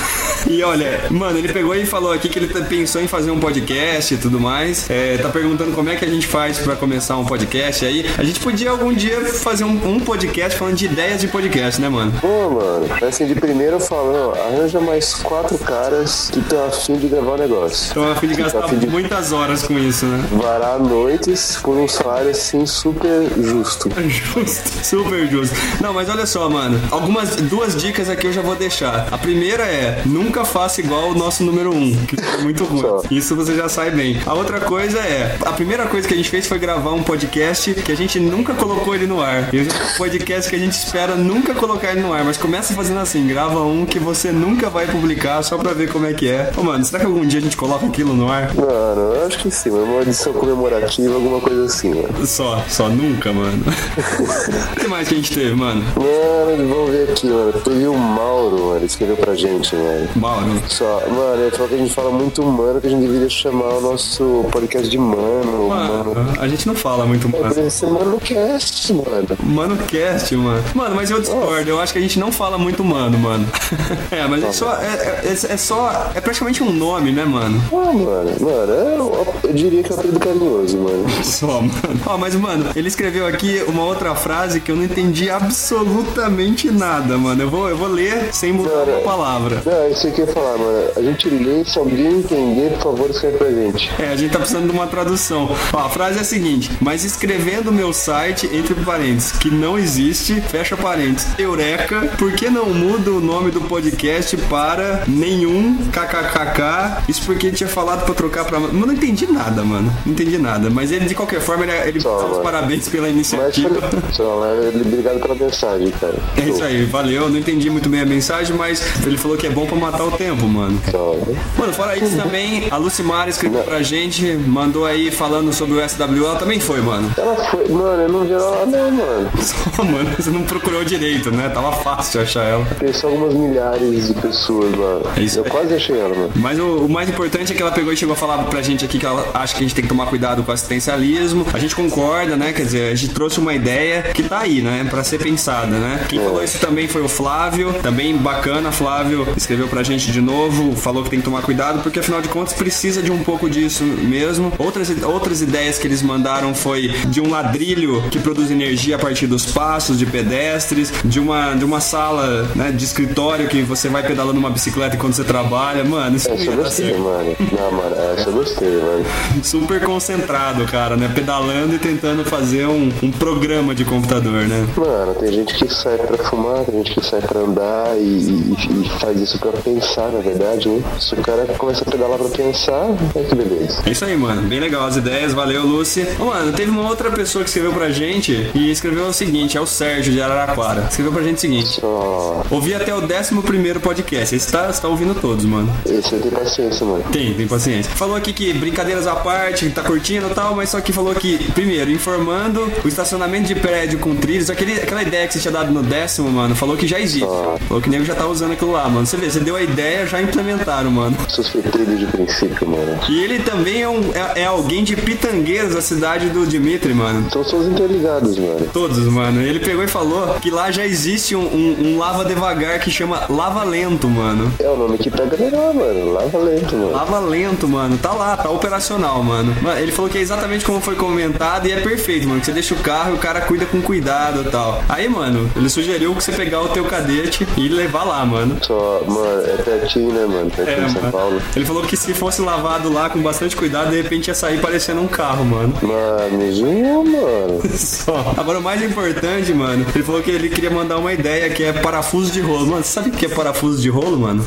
E olha, mano, ele pegou e falou aqui que ele tá- pensou em fazer um podcast e tudo mais. É, tá perguntando como é que a gente faz pra começar um podcast aí. A gente podia algum dia fazer um, um podcast falando de ideias de podcast, né, mano? Pô, mano, assim, de primeiro ó, arranja mais quatro caras que estão afim de gravar o negócio. Então, a fim de gastar Tá afim de muitas horas com isso, né? varar noites por um salário assim super justo. Justo, super justo. Não, mas olha só, mano. Algumas duas dicas aqui eu já vou deixar. A primeira é nunca faça igual o nosso número um, que é muito ruim. Isso você já sai bem. A outra coisa é, a primeira coisa que a gente fez foi gravar um podcast que a gente nunca colocou ele no ar. E um podcast que a gente espera nunca colocar ele no ar, mas começa fazendo assim, grava um que você nunca vai publicar só pra ver como é que é. Ô, mano, será que algum dia a gente coloca aquilo no ar? Mano, eu acho que sim, uma edição comemorativa, alguma coisa assim, mano. Só, só nunca, mano. O que mais que a gente teve, mano? Mano, vamos ver aqui, mano. Teve o Mauro, mano, escreveu pra gente, mano. Mauro. Só, mano, ele falou que a gente fala muito mano, que a gente deveria chamar o nosso podcast de mano, mano. Mano, a gente não fala muito mano. Deveria ser ManoCast, mano. Mano cast, mano. Mano, mas eu discordo. Eu acho que a gente não fala muito mano, mano. é, mas é só. É, é, é só. É praticamente um nome, né, mano? Ah, mano, mano, eu, eu diria que é um apelido carinhoso, mano. Só, mano. Ó, mas, mano, ele escreveu aqui uma outra frase que eu não entendi absolutamente nada, mano. Eu vou, eu vou ler sem mudar Cara, uma palavra. Não, isso que eu ia falar, mano. A gente lê, se alguém entender, por favor, escreve pra gente. É, a gente tá precisando de uma tradução. Ó, a frase é a seguinte: Mas escrevendo meu site, entre parênteses, que não existe, fecha parênteses, Eureka, por que não muda o nome do podcast para nenhum kkkk? Isso porque tinha falado pra trocar pra. Mano, não entendi nada, mano. Não entendi nada. Mas ele, de qualquer forma, ele, ele Só, parabéns pela Mas, iniciativa. só, né, obrigado pela mensagem, cara. É isso aí. Valeu. Não entendi muito bem a mensagem, mas ele falou que é bom pra matar o tempo, mano. Mano, fora isso também, a Lucimara escreveu pra gente, mandou aí falando sobre o SWL, ela também foi, mano. Ela foi, mano, eu não vi ela lá não, mano. Só, mano, você não procurou direito, né? Tava fácil achar ela. Tem só algumas milhares de pessoas, mano. É isso eu quase achei ela, mano. Mas o, o mais importante é que ela pegou e chegou a falar pra gente aqui que ela acha que a gente tem que tomar cuidado com o assistencialismo. A gente concorda, né? Quer dizer, a gente trouxe uma ideia que tá aí, né? Pra ser pensada, né? Quem falou isso também foi o Flávio. Também bacana, Flávio escreveu pra gente de novo, falou que tem que tomar cuidado, porque afinal de contas precisa de um pouco disso mesmo. Outras, outras ideias que eles mandaram foi de um ladrilho que produz energia a partir dos passos de pedestres, de uma, de uma sala né, de escritório que você vai pedalando uma bicicleta enquanto você trabalha. Mano, isso Essa ia eu gostei, certo. mano. Não, mano, essa eu gostei, mano. Super concentrado, cara, né? Pedalando e tentando fazer um, um programa de computador, né? Mano, tem gente que sai pra fumar, tem gente que sai pra andar e, e- e faz isso pra pensar, na verdade, né? Se o cara começa a pedalar pra pensar, é que beleza. É isso aí, mano. Bem legal as ideias. Valeu, Lucy. Ô, mano, teve uma outra pessoa que escreveu pra gente e escreveu o seguinte: é o Sérgio de Araraquara. Escreveu pra gente o seguinte: Ó, Ouvi até o 11 podcast. Esse tá, você tá ouvindo todos, mano. esse tem paciência, mano. Tem, tem paciência. Falou aqui que brincadeiras à parte, tá curtindo e tal, mas só que falou que, primeiro, informando o estacionamento de prédio com trilhos, aquele, aquela ideia que você tinha dado no décimo, mano, falou que já existe. Falou que o nego já tá usando aquilo lá, mano. Você vê, você deu a ideia, já implementaram, mano. Suspeitei de princípio, mano. E ele também é, um, é, é alguém de Pitangueiras, a cidade do Dimitri, mano. São todos interligados, mano. Todos, mano. Ele pegou e falou que lá já existe um, um- um lava devagar que chama lava lento, mano. É o nome que pega legal, mano. Lava lento, mano. Lava lento, mano. Tá lá, tá operacional, mano. Mano, Ele falou que é exatamente como foi comentado e é perfeito, mano. Que você deixa o carro e o cara cuida com cuidado e tal. Aí, mano, ele sugeriu que você pegar o teu cadete e levar lá, mano. Só, mano, é pertinho, né, mano? Pertinho É, de São mano. Paulo. Ele falou que se fosse lavado lá com bastante cuidado, de repente ia sair parecendo um carro, mano. Mano, zoou, mano. Só. Agora o mais importante, mano, ele falou que ele queria mandar uma ideia que é parafuso de rolo. Mano, você sabe o que é parafuso de rolo, mano?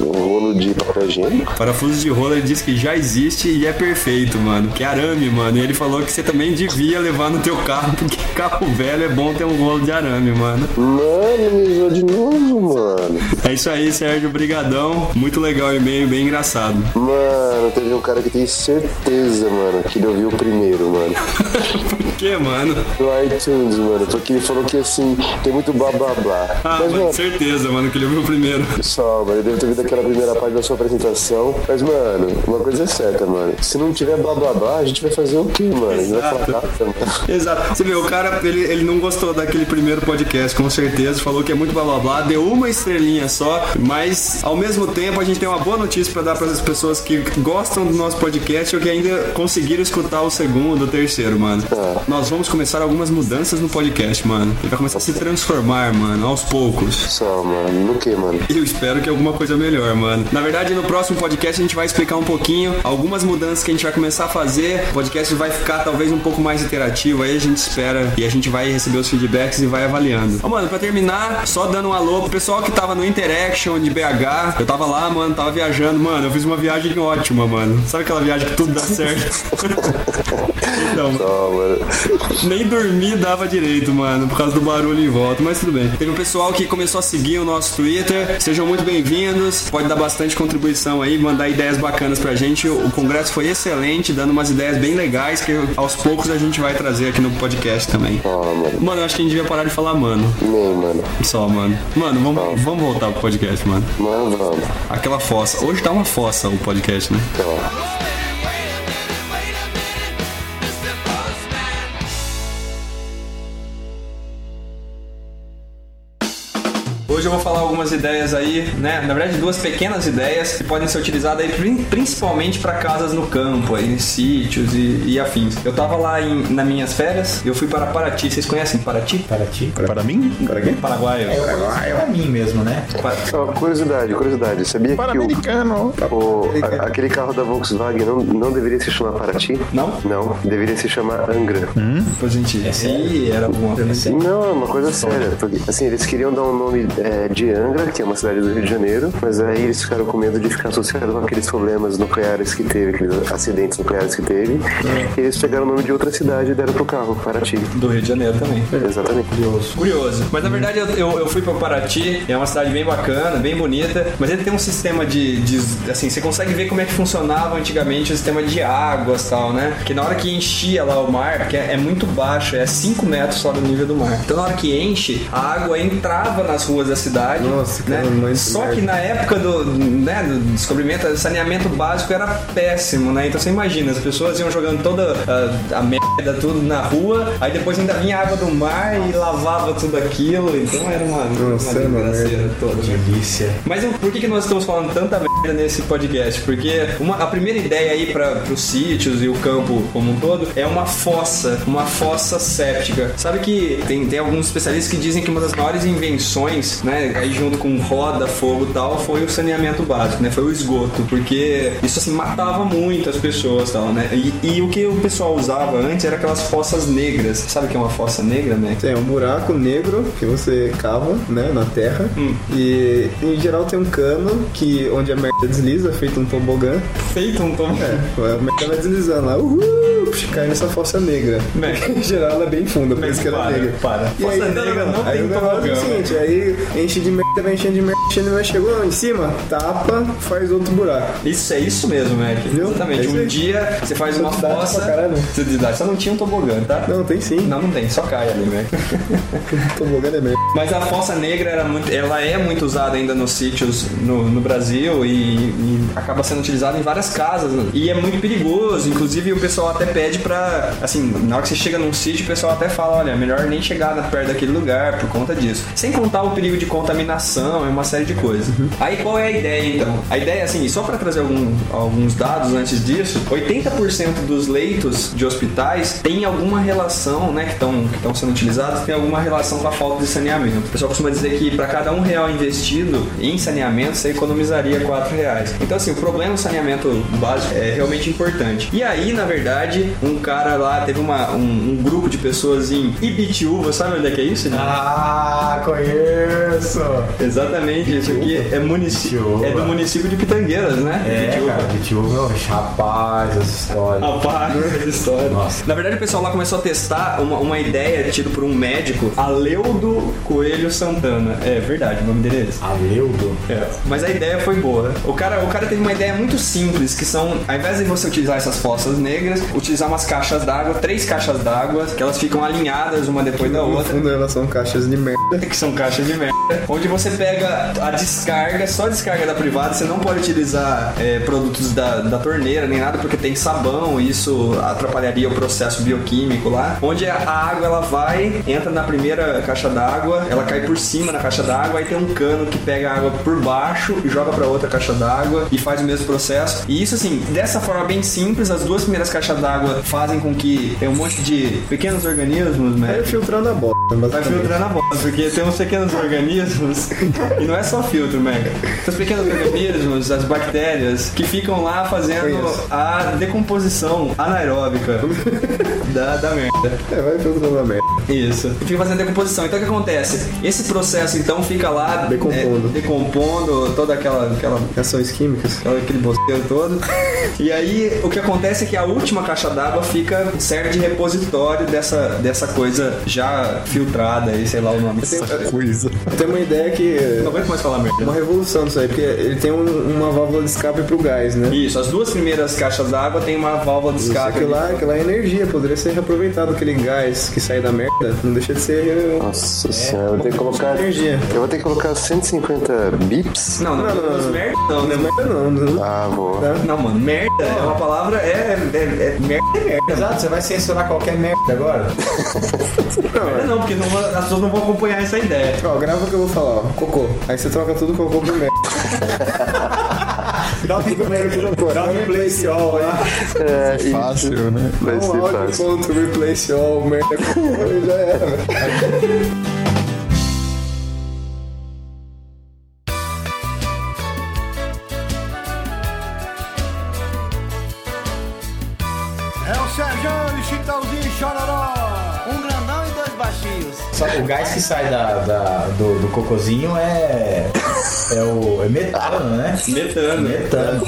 Um rolo de papel higiênico. Parafuso de rolo ele disse que já existe e é perfeito, mano. Que é arame, mano. E ele falou que você também devia levar no teu carro, porque carro velho é bom ter um rolo de arame, mano. Mano, me zoou de novo, mano. É isso aí, Sérgio. Brigadão. Muito legal o e-mail, bem engraçado. Mano, teve um cara que tem certeza, mano, que ele ouviu o primeiro, mano. Que, mano? No iTunes, mano. Porque ele falou que assim, tem muito blá blá blá. Ah, Mas, mano, certeza, mano, que ele ouviu primeiro. só, mano, eu devo ter ouvido aquela primeira parte da sua apresentação. Mas, mano, uma coisa é certa, mano. Se não tiver blá blá blá, a gente vai fazer o quê, mano? Gente vai falar Exato. nada, mano. Exato. Você vê, o cara, ele, ele não gostou daquele primeiro podcast, com certeza. Falou que é muito blá blá blá. Deu uma estrelinha só. Mas, ao mesmo tempo, a gente tem uma boa notícia pra dar para as pessoas que gostam do nosso podcast ou que ainda conseguiram escutar o segundo, o terceiro, mano. Nós vamos começar algumas mudanças no podcast, mano. Ele vai começar a se transformar, mano, aos poucos. Só, mano. No que, mano? Eu espero que alguma coisa melhor, mano. Na verdade, no próximo podcast a gente vai explicar um pouquinho algumas mudanças que a gente vai começar a fazer. O podcast vai ficar talvez um pouco mais interativo. Aí a gente espera e a gente vai receber os feedbacks e vai avaliando. Ó, mano, pra terminar, só dando um alô pro pessoal que tava no Interaction de BH. Eu tava lá, mano, tava viajando. Mano, eu fiz uma viagem ótima, mano. Sabe aquela viagem que tudo dá certo? então, Só, mano. nem dormir dava direito, mano, por causa do barulho em volta, mas tudo bem. Teve um pessoal que começou a seguir o nosso Twitter. Sejam muito bem-vindos. Pode dar bastante contribuição aí, mandar ideias bacanas pra gente. O congresso foi excelente, dando umas ideias bem legais que aos poucos a gente vai trazer aqui no podcast também. Ó, mano. Mano, eu acho que a gente devia parar de falar, mano. Nem, mano. Só, mano. Mano, vamos, vamos voltar pro podcast, mano. Mano, vamos. Aquela fossa. Hoje tá uma fossa o podcast, né? Ó. Hoje eu vou falar algumas ideias aí, né? Na verdade, duas pequenas ideias que podem ser utilizadas aí prin- principalmente para casas no campo, aí, em sítios e, e afins. Eu tava lá em, nas minhas férias, eu fui para Paraty. Vocês conhecem Paraty? Para ti? Para mim? Para quê? Paraguai. É pra mim mesmo, né? Pa- Ó, curiosidade, curiosidade. Sabia que o, Pan-americano. o- a- aquele carro da Volkswagen não, não deveria se chamar Paraty? Não? Não, deveria se chamar Angra. Depois a gente. Ih, era alguma coisa assim. Não, é uma coisa séria. Porque, assim, eles queriam dar um nome é, é, de Angra, que é uma cidade do Rio de Janeiro, mas aí eles ficaram com medo de ficar associado com aqueles problemas nucleares que teve, aqueles acidentes nucleares que teve. E eles pegaram o nome de outra cidade e deram pro carro, Paraty. Do Rio de Janeiro também. Exatamente. Curioso. Curioso. Mas na verdade eu, eu, eu fui pra Paraty, é uma cidade bem bacana, bem bonita, mas ele tem um sistema de, de- Assim, você consegue ver como é que funcionava antigamente o sistema de águas e tal, né? Que na hora que enchia lá o mar, porque é, é muito baixo, é 5 metros só do nível do mar. Então na hora que enche, a água entrava nas ruas da cidade. Nossa, né? cara, muito Só merda. que na época do, né, do descobrimento, o saneamento básico era péssimo, né? Então você imagina, as pessoas iam jogando toda a, a merda tudo na rua, aí depois ainda vinha água do mar e lavava tudo aquilo, então era uma, Nossa, uma era uma desgraceira merda. toda. Delícia. Mas por que, que nós estamos falando tanta merda nesse podcast? Porque uma- a primeira ideia aí para os sítios e o campo como um todo é uma fossa, uma fossa séptica. Sabe que tem, tem alguns especialistas que dizem que uma das maiores invenções, né, aí junto com roda, fogo e tal, foi o saneamento básico, né? Foi o esgoto, porque isso assim matava muito as pessoas e tal, né? E, e o que o pessoal usava antes era aquelas fossas negras. Sabe o que é uma fossa negra, né? Tem um buraco negro que você cava, né, na terra. Hum. E em geral tem um cano que onde a merda desliza, feito um tobogã. Feito um tom. É, a merda vai deslizando lá, uhul, cai nessa fossa negra. Né. Em geral ela é bem funda, por Mas isso que ela é negra. para. E Fossa aí, negra não aí tem o negócio é tobogã, o seguinte, aí enche de merda, vai enchendo de merda, enchendo, vai chegando em cima, tapa, faz outro buraco. Isso é isso mesmo, Mac. Viu? Exatamente. É um dia você faz uma fossa. pra caralho. Quantidade. Só não tinha um tobogã, tá? Não, tem sim. Não, não tem, só cai ali, Mac. Tobogã é merda. Mas a fossa negra era muito, ela é muito usada ainda nos sítios no, no Brasil e, e acaba sendo utilizada em várias casas. né? E é muito perigoso. Inclusive o pessoal até pede pra. Assim, na hora que você chega num sítio, o pessoal até fala: olha, melhor nem chegar na- perto daquele lugar por conta disso. Sem contar o perigo de contaminação e uma série de coisas. Aí qual é a ideia então? A ideia, assim, só pra trazer algum- alguns dados antes disso: 80% dos leitos de hospitais tem alguma relação, né, que estão que sendo utilizados, tem alguma relação com a falta de saneamento. O pessoal costuma dizer que para cada um real investido em saneamento, você economizaria 4 reais. Então, assim, o problema do saneamento básico é realmente importante. E aí, na verdade, um cara lá teve uma, um, um grupo de pessoas em Ibitiúva, sabe onde é que é isso? né? Ah, conheço! Exatamente, isso aqui é, município, é do município de Pitangueiras, né? É, Ibitiúva. cara, rapaz, essa história. Rapaz, essa história. Nossa. Na verdade, o pessoal lá começou a testar uma, uma ideia tida por um médico, Aleudo Coelho Santana. É verdade, o nome dele é esse. Aleudo? É, mas a ideia foi boa. O cara, o cara teve uma ideia muito simples, que são, ao invés de você utilizar essas fossas negras, utilizar umas caixas d'água, três caixas d'água, que elas ficam alinhadas uma depois da No outra. fundo elas são caixas de merda. Que são caixas de merda. Onde você pega a descarga, só a descarga da privada, você não pode utilizar é, produtos da, da torneira nem nada, porque tem sabão, e isso atrapalharia o processo bioquímico lá. Onde a, água ela vai, entra na primeira caixa d'água, ela cai por cima na caixa d'água, aí tem um cano que pega a água por baixo e joga pra outra caixa d'água e faz o mesmo processo. E isso assim, dessa forma bem simples, as duas primeiras caixas d'água fazem com que tem um monte de pequenos organismos, né? Vai filtrando a bosta, Vai filtrando a bosta, porque tem uns pequenos organismos, e não é só filtro, Mega. Os pequenos organismos, as bactérias, que ficam lá fazendo a decomposição anaeróbica da, da merda. É, vai filtrando a merda. Isso. E fica fazendo decomposição. Então o que acontece? Esse processo então fica lá Decompondo. é, decompondo toda aquela, aquela Reações químicas. aquela- aquele bosteiro todo. E aí o que acontece é que a última caixa d'água fica serve de repositório dessa, dessa coisa já filtrada aí, sei lá o nome. Tem, Coisa. Tem uma ideia que. Não aguento mais falar merda. Uma revolução disso aí, porque ele tem um- uma válvula de escape pro gás, né? Isso, as duas primeiras caixas d'água tem uma válvula de Isso, escape. aquilo lá, aquilo lá é energia, poderia ser reaproveitado aquele gás que sai da merda, não deixa de ser Nossa senhora, eu vou ter que colocar. energia. Eu vou ter que colocar 150 bips? Não, não, Não, não, não, não. merda não, né? Merda não, não. Ah, vou. Tá? Não, mano, merda é uma palavra, é, é, é merda é merda. Exato, você vai censurar qualquer merda agora? Merda não, porque não, as pessoas não vão acompanhar essa ideia. Ó, grava que eu vou falar, ó. Cocô. Aí você troca tudo cocô por merda. Dá um Dá um replace all lá. É, isso Fácil, né? vai Um ser fácil. ponto replace all, merda cocô, já era. o gás que sai da, da- do, do cocôzinho é. É o. É metano, né? Metano. Metano.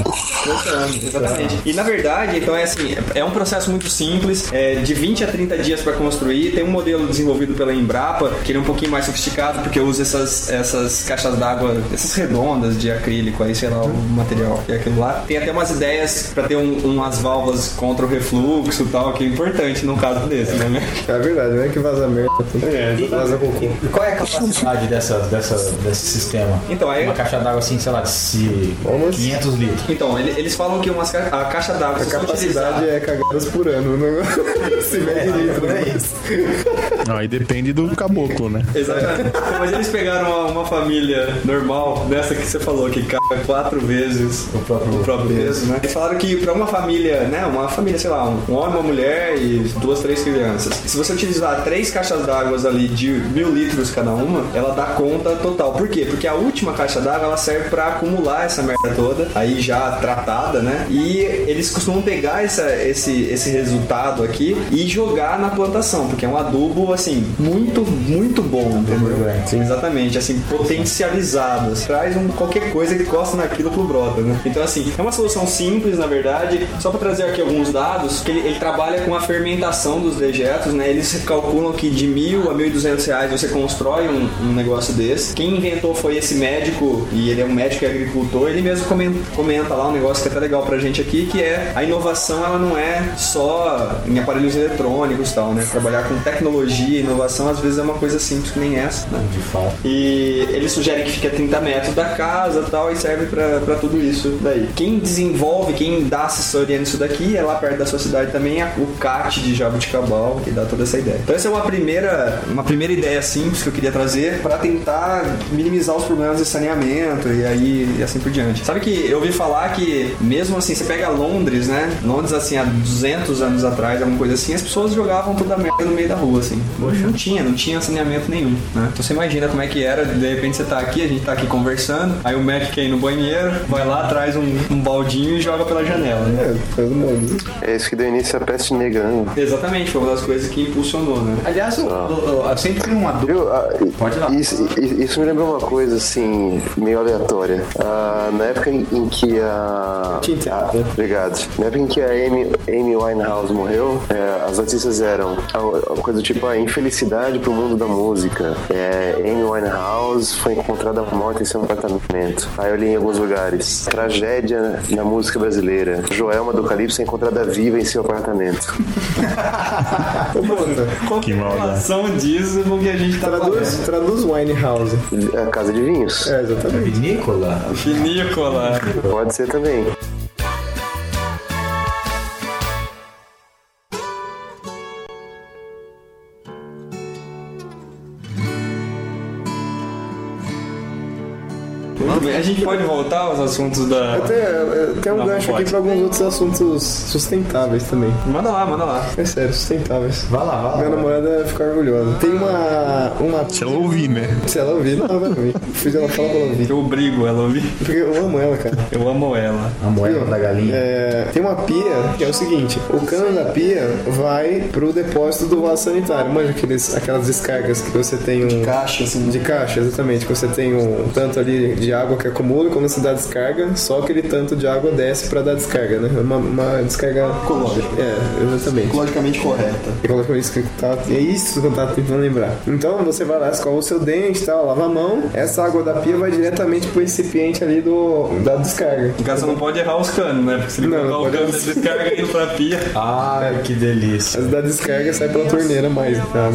Exatamente. E na verdade, então é assim, é um processo muito simples, é de 20 a 30 dias para construir. Tem um modelo desenvolvido pela Embrapa, que ele é um pouquinho mais sofisticado, porque usa essas, essas caixas d'água, essas redondas de acrílico, aí sei lá o material que é aquilo lá. Tem até umas ideias para ter um- umas válvulas contra o refluxo e tal, que é importante num caso desse, né? É verdade, não é que vaza merda. É, vaza cocô. E qual é a capacidade dessa, dessa, desse sistema? Então, aí- Uma caixa d'água assim, sei lá, de Vamos- 500 litros. Então, ele- eles falam que umas, ca- a caixa d'água A capacidade utilizar- é cagadas por ano, né? Se mede litro. por aí. Não, aí depende do caboclo, né? Exatamente. Mas eles pegaram uma, uma família normal, dessa que você falou, que caga quatro vezes O próprio peso, né? Eles falaram que pra uma família, né? Uma família, sei lá, um, um homem, uma mulher e duas, três crianças. Se você utilizar três caixas d'água ali de mil litros cada uma, ela dá conta total. Por quê? Porque a última caixa d'água ela serve pra acumular essa merda toda, aí já né? E eles costumam pegar essa, esse, esse resultado aqui e jogar na plantação, porque é um adubo, assim, muito, muito bom, entendeu? Sim, exatamente, assim, potencializado. Assim, traz um, qualquer coisa que costa naquilo pro brota, né? Então, assim, é uma solução simples, na verdade. Só pra trazer aqui alguns dados, que ele, ele trabalha com a fermentação dos dejetos, né? Eles calculam que de mil a mil e duzentos reais você constrói um, um negócio desse. Quem inventou foi esse médico, e ele é um médico e agricultor, ele mesmo comenta, comenta lá um negócio que é até legal pra gente aqui, que é a inovação, ela não é só em aparelhos eletrônicos e tal, né? Trabalhar com tecnologia e inovação, às vezes é uma coisa simples que nem essa, né? De fato. E eles sugerem que fique a 30 metros da casa e tal, e serve pra, pra tudo isso daí. Quem desenvolve, quem dá assessoria nisso daqui é lá perto da sua cidade também, a- o CAT de Jabuticabal, que dá toda essa ideia. Então essa é uma primeira, uma primeira ideia simples que eu queria trazer pra tentar minimizar os problemas de saneamento e aí e assim por diante. Sabe que eu ouvi falar que mesmo assim, você pega Londres, né? Londres assim, há 200 anos atrás, alguma coisa assim, as pessoas jogavam toda a merda no meio da rua, assim. Não tinha, não tinha saneamento nenhum, né? Então você imagina como é que era, de repente você tá aqui, a gente tá aqui conversando, aí o Mac quer ir no banheiro, vai lá, traz um, um baldinho e joga pela janela, né? É, todo mundo. É isso que deu início à peste negra, né? Exatamente, foi uma das coisas que impulsionou, né? Aliás, eu, eu- eu sempre tenho uma dúvida. Pode ir lá. Isso, i- isso me lembrou uma coisa, assim, meio aleatória. Ah, na época em, em que a... Ah, obrigado. Na época em que a Amy, Amy Winehouse morreu, é, as notícias eram a, a coisa tipo a infelicidade pro mundo da música. É, Amy Winehouse foi encontrada morta em seu apartamento. Aí eu li em alguns lugares. Tragédia na música brasileira. Joelma do Calypso é encontrada viva em seu apartamento. Qual Que é relação disso com que a gente tá traduz, falando? traduz Winehouse. A Casa de Vinhos. É, exatamente. Vinícola? Vinícola. Pode ser também. Muito gente pode voltar aos assuntos da. Até, é, tem um Não, gancho aqui pra alguns outros assuntos sustentáveis também. Manda lá, manda lá. É sério, sustentáveis. Vai lá, vai lá. Minha namorada vai ficar orgulhosa. Tem uma. uma Se ela ouvir, né? se ela ouvir, não, ela vai ouvir. Fiz ela falar pra ela ouvir. Eu obrigo ela a ouvir. Porque eu amo ela, cara. Eu amo ela. A moeda da galinha. É, tem uma pia que é o seguinte: o cano da pia vai pro depósito do vaso sanitário. Manja aqueles, aquelas descargas que você tem um. Caixa, assim. De caixa, exatamente. Que você tem um tanto ali de água que acumula, quando você dá descarga, só aquele tanto de água desce pra dar descarga, né? Uma, uma descarga Ecológica. É, exatamente. Logicamente correta. Que tá, é isso que eu tava tentando lembrar. Então você vai lá, escova o seu dente e tal, lava a mão. Essa água da pia vai diretamente pro recipiente ali do, da descarga. No caso, você não pode errar os canos, né? Porque se ele Não, colocar não o pode cano da descarga indo pra pia. Ai, que delícia. As da descarga sai pela torneira mais, tá?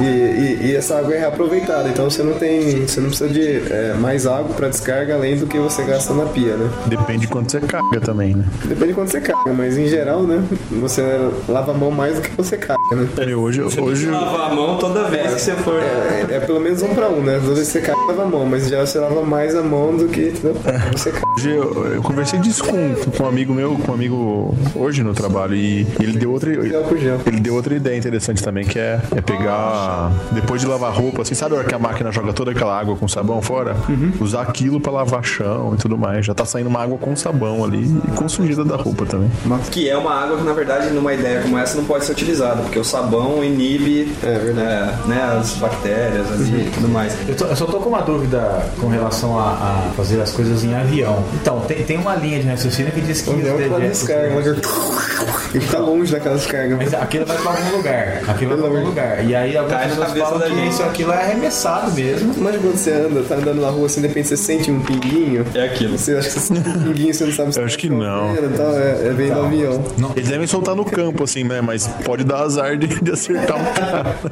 E, e, e essa água é reaproveitada, então você não tem. Você não precisa de é, mais água pra descarga além do que você gasta na pia, né? Depende de quanto você caga também, né? Depende de quanto você caga, mas em geral, né? Você lava a mão mais do que você caga, né? Meu, hoje, hoje, Lavar a mão toda vez que você for. É, é pelo menos um pra um, né? Toda vez que você caga, lava a mão, mas geral você lava mais a mão do que entendeu? você caga. hoje eu, eu conversei disso com, com um amigo meu, com um amigo hoje no trabalho, e ele deu outra. Ele deu outra ideia interessante também, que é, é pegar, depois de lavar roupa, assim, sabe a hora que a máquina joga toda aquela água com sabão fora? Usar quilo pra lavar chão e tudo mais. Já tá saindo uma água com sabão ali e com sujeira da roupa também. Que é uma água que, na verdade, numa ideia como essa, não pode ser utilizada, porque o sabão inibe é, né, as bactérias ali e tudo mais. Eu, tô- eu só tô com uma dúvida com relação a, a fazer as coisas em avião. Então, tem, tem uma linha de raciocínio que diz que os Deu pra descarga, mas eu- ele tá longe daquela descarga. Mas aquilo vai pra algum lugar. Aquilo vai pra algum lugar. E aí algumas na pessoas falam da que gente. isso aquilo é arremessado mesmo. Mas quando você anda, tá andando na rua assim, de repente você sente um pinguinho. É aquilo. Você acha que você um pinguinho, você não sabe se Eu acho que não. Então, é, é vem do avião. Eles devem soltar no campo, assim, né? Mas pode dar azar de, de acertar um cara.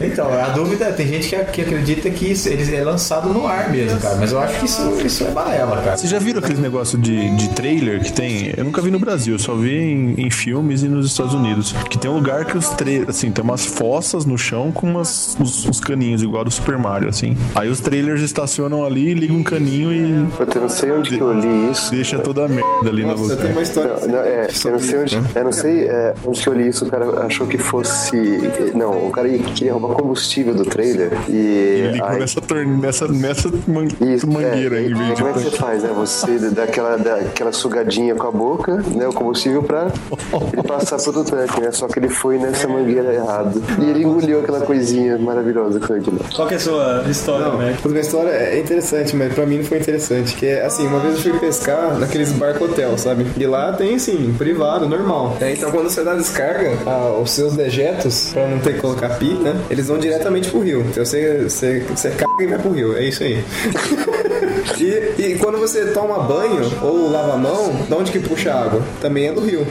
Então, a dúvida é, tem gente que, que acredita que isso, ele é lançado no ar mesmo, cara. Mas eu acho que isso, isso é balela, cara. Vocês já viram aqueles negócio de, de trailer que tem? Eu nunca vi no Brasil, eu só vi em, em filmes e nos Estados Unidos. Que tem um lugar que os trailers, assim, tem umas fossas no chão com umas, uns, uns caninhos, igual do Super Mario, assim. Aí os trailers estacionam ali, ligam um caninho e Puta, eu não sei onde que eu li isso. deixa toda a merda ali no Nossa, lugar. tem uma história. Não, não, é, eu não sei onde, eu não sei é, onde que eu li isso. O cara achou que fosse. Não, o cara queria roubar combustível do trailer e. Ligam aí- nessa, torne- nessa, nessa man- Isso, mangueira é, em e vez de. Como é que você faz, né? Você dá aquela, dá aquela sugadinha com a boca, né? O combustível pra ele passar pro outro tanque, né? Só que ele foi nessa mangueira errado. E ele engoliu aquela coisinha maravilhosa que foi aquilo. Qual que é a sua história, Mac? mas minha história é interessante, mas pra mim não foi interessante. Que é assim, uma vez eu fui pescar naqueles barco hotel, sabe? E lá tem assim, privado, normal. É, então quando você dá descarga, os seus dejetos, pra não ter que colocar pi, né? Eles vão diretamente pro rio. Então você, você, você caga e vai pro rio. É isso aí. E, e quando você toma banho ou lava a mão, de onde que puxa a água? Também é do rio.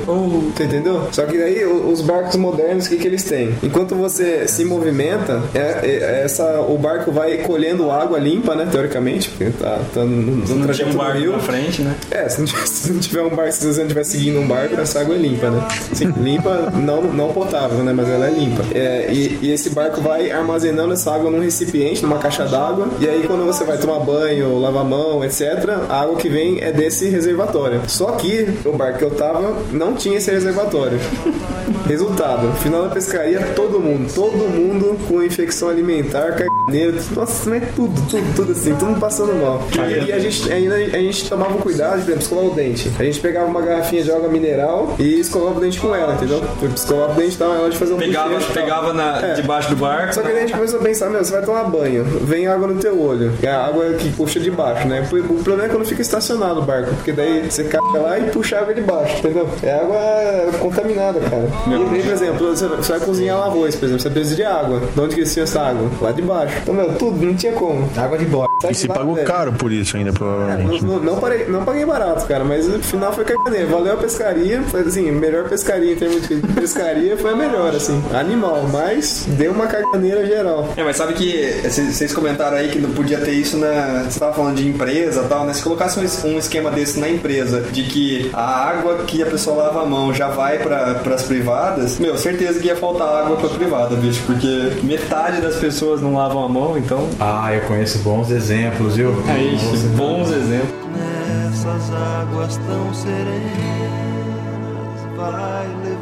Você entendeu? Só que daí os barcos modernos, o que, que eles têm? Enquanto você se movimenta, é, é- essa, o barco vai colhendo água limpa, né? Teoricamente, porque tá, tá no, no trajeto um do barco rio. na frente, né? É, se não, tiver, se não tiver um barco, se você não estiver seguindo um barco, essa água é limpa, né? Sim, limpa, não, não potável, né? Mas ela é limpa. É, e, e esse barco vai armazenando essa água num recipiente, numa caixa d'água. E aí, quando você vai tomar banho, lavar a mão, etc., a água que vem é desse reservatório. Só que o barco que eu tava não tinha esse reservatório. Resultado, final da pescaria, todo mundo, todo mundo com infecção alimentar, carneiro, nossa, mas tudo, tudo, tudo assim, todo mundo passando mal. E a gente ainda a gente tomava cuidado, por exemplo, escovar o dente. A gente pegava uma garrafinha de água mineral e escovava o dente com ela, entendeu? Escovava o dente, na hora de fazer um Pegava, pegava na, É. debaixo do barco. Só que a gente começou a pensar, meu, você vai tomar banho, vem água no teu olho. É a água que puxa de baixo, né? O problema é quando fica estacionado o barco, porque daí você caga lá e puxa a água de baixo, entendeu? É água contaminada, cara. E daí, por exemplo, você vai cozinhar um arroz, por exemplo, você precisa de água. De onde que eles tinham essa água? Lá de baixo. Então, meu, tudo, não tinha como. Água de. Sai E se pagou velho. caro por isso ainda, provavelmente. Não, não, parei- não paguei barato, cara, mas no final foi caganeiro. Valeu a pescaria, foi assim, melhor pescaria em termos de pescaria foi a melhor, assim, animal, mas deu uma caganeira geral. É, mas sabe que vocês vocês comentaram aí que não podia ter isso na. Você tava falando de empresa tal, né? Se colocasse um es- um esquema desse na empresa, de que a água que a pessoa lava a mão já vai para pras privadas, meu, certeza que ia faltar água pra privada, bicho, porque metade das pessoas não lavam a mão, então. Ah, eu conheço bons exemplos, viu? É isso, bons exemplos. Nessas águas tão serenas, vai levando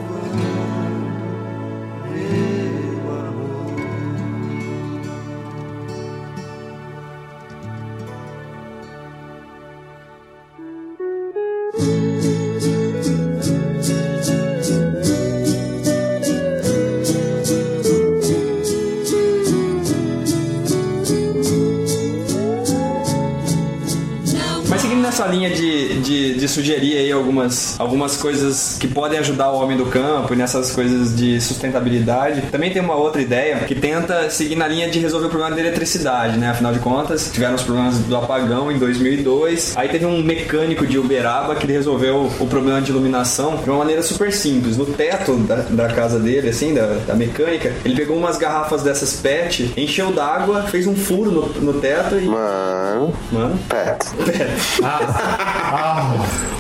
sugerir aí algumas, algumas coisas que podem ajudar o homem do campo e nessas coisas de sustentabilidade, também tem uma outra ideia que tenta seguir na linha de resolver o problema da eletricidade, né? Afinal de contas, tiveram os problemas do apagão em 2002, aí teve um mecânico de Uberaba que ele resolveu o problema de iluminação de uma maneira super simples. No teto da, da casa dele, assim, da, da mecânica, ele pegou umas garrafas dessas PET, encheu d'água, fez um furo no, no teto e... Mano, Mano, pet.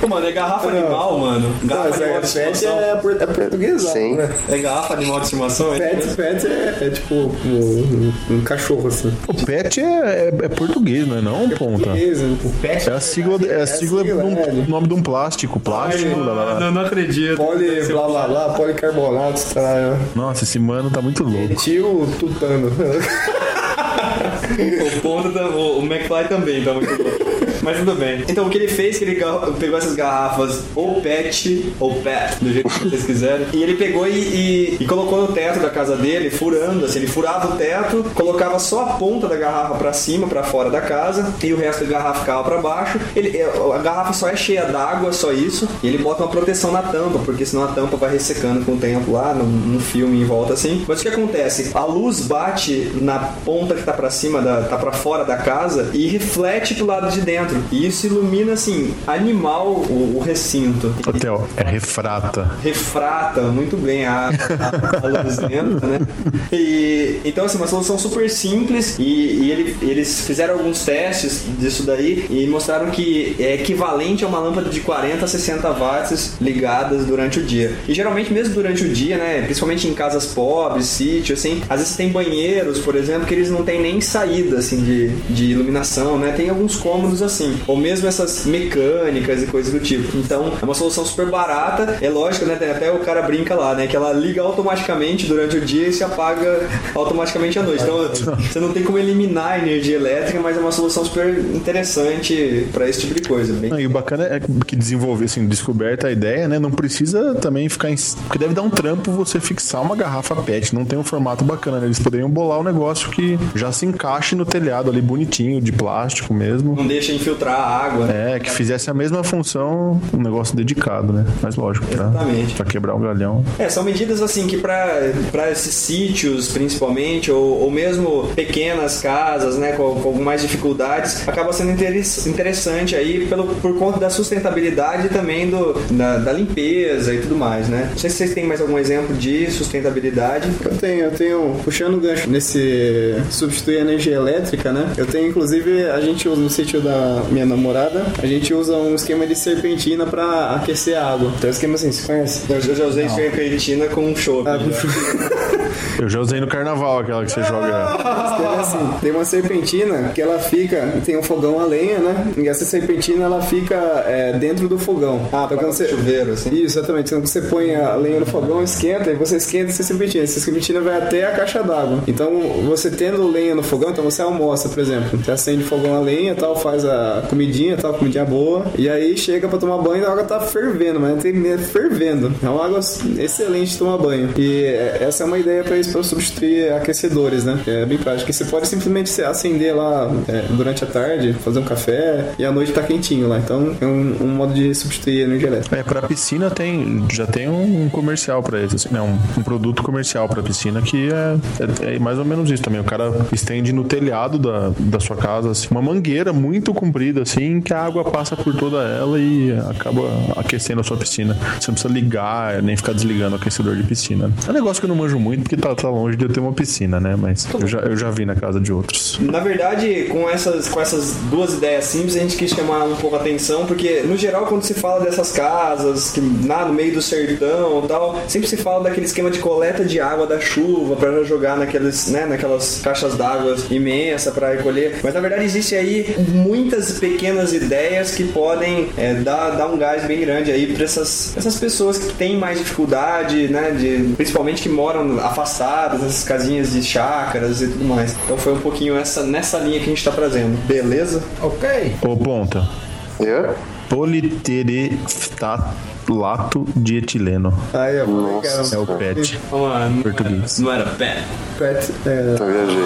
Pô, mano, é garrafa animal, mano. Não, Garrafa essa animal de pet é, é portuguesado, Sim. né? É garrafa animal de estimação? é Pet, isso? pet é, é tipo um, um- um cachorro, assim. O pet é, é, é português, não é não, ponta? Beleza. O pet É a sigla, é a sigla sigla, do é. nome de um plástico. Plástico. lá, lá, lá. Não, não acredito. Poli, blá blá blá, policarbonato, tá? Nossa, esse mano tá muito louco. Tio tutano. O ponto da, o, o McFly também tá muito louco. Mas tudo bem. Então o que ele fez, que ele pegou essas garrafas ou pet, ou pet, do jeito que vocês quiserem, e ele pegou e, e- e colocou no teto da casa dele, furando, assim, ele furava o teto, colocava só a ponta da garrafa pra cima, pra fora da casa, e o resto da garrafa ficava pra baixo. Ele, é, a garrafa só é cheia d'água, só isso, e ele bota uma proteção na tampa, porque senão a tampa vai ressecando com o tempo lá, num, num filme em volta assim. Mas o que acontece? A luz bate na ponta que tá pra cima, da, tá pra fora da casa e reflete pro lado de dentro. E isso ilumina, assim, animal o, o recinto. Hotel, é refrata. Refrata muito bem a, a, a luz dentro, né? E, então, assim, uma solução super simples e, e ele- eles fizeram alguns testes disso daí e mostraram que é equivalente a uma lâmpada de 40 a 60 watts ligadas durante o dia. E geralmente, mesmo durante o dia, né? Principalmente em casas pobres, sítio, assim, às vezes tem banheiros, por exemplo, que eles não têm nem saída, assim, de, de iluminação, né? Tem alguns cômodos assim. Ou mesmo essas mecânicas e coisas do tipo. Então, é uma solução super barata. É lógico, né? Até o cara brinca lá, né? Que ela liga automaticamente durante o dia e se apaga automaticamente à noite. Então, você não tem como eliminar a energia elétrica, mas é uma solução super interessante para esse tipo de coisa. Bem Não, e o bacana é que desenvolver, assim, descoberta a ideia, né? Não precisa também ficar em. Porque deve dar um trampo você fixar uma garrafa PET. Não tem um formato bacana, né? Eles poderiam bolar um negócio que já se encaixe no telhado ali bonitinho, de plástico mesmo. não deixa infiltrar a água. né? É, que fizesse a mesma função, um negócio dedicado, né? Mas lógico, pra, Exatamente. pra quebrar o galhão. É, são medidas assim que para esses sítios, principalmente, ou, ou mesmo pequenas casas, né, com, com mais dificuldades, acaba sendo interes- interessante aí pelo, por conta da sustentabilidade e também do, da, da limpeza e tudo mais, né? Não sei se vocês têm mais algum exemplo de sustentabilidade. Eu tenho, eu tenho, puxando o gancho nesse substituir a energia elétrica, né? Eu tenho, inclusive, a gente usa no sítio da minha namorada, a gente usa um esquema de serpentina pra aquecer a água. Então, é um esquema assim, você conhece? Eu, já usei serpentina com chope. Ah, já. Eu já usei no carnaval aquela que você joga. Assim, tem uma serpentina que ela fica, tem um fogão a lenha, né? E essa serpentina ela fica é, dentro do fogão. Ah, então para chuveiro, assim. Isso, exatamente. Então você põe a lenha no fogão, esquenta, e você esquenta essa serpentina. Essa serpentina vai até a caixa d'água. Então, você tendo lenha no fogão, então você almoça, por exemplo. Você acende o fogão a lenha, tal, faz a comidinha, tal, comidinha boa. E aí chega pra tomar banho, a água tá fervendo, mas tem é fervendo. É uma água excelente de tomar banho. E é, essa é uma ideia pra isso, pra substituir aquecedores, né? É bem prático. Você pode simplesmente acender lá é, durante a tarde, fazer um café, e à noite tá quentinho lá. Então, é um, um modo de substituir a energia elétrica. É, pra piscina tem. Já tem um comercial pra eles, assim, né? Um, um produto comercial pra piscina que é, é- é mais ou menos isso também. O cara estende no telhado da, da sua casa, assim, uma mangueira muito comprida, assim, que a água passa por toda ela e acaba aquecendo a sua piscina. Você não precisa ligar, nem ficar desligando o aquecedor de piscina. É um negócio que eu não manjo muito porque tá, tá longe de eu ter uma piscina, né? Mas eu já, eu já vi na casa de outros. Na verdade, com essas, com essas duas ideias simples, a gente quis chamar um pouco a atenção, porque no geral, quando se fala dessas casas, que lá no meio do sertão e tal, sempre se fala daquele esquema de coleta de água da chuva para jogar naqueles, né, naquelas caixas d'água imensas para recolher. Mas na verdade, existe aí muitas pequenas ideias que podem é, dar, dar um gás bem grande aí para essas, essas pessoas que têm mais dificuldade, né, de, principalmente que moram afastadas, nessas casinhas de chácaras e tudo mais. Então foi um pouquinho essa, nessa linha que a gente tá trazendo. Beleza? Ok. Ô, ponta. É? Politereftalato de etileno. Aí, ó, Nossa. É o PET. Vamos lá. Português. Não era pé. Pet, é, Eu viajei.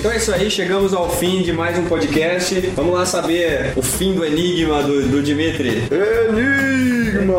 Então é isso aí, chegamos ao fim de mais um podcast. Vamos lá saber o fim do enigma do, do Dimitri. Enigma!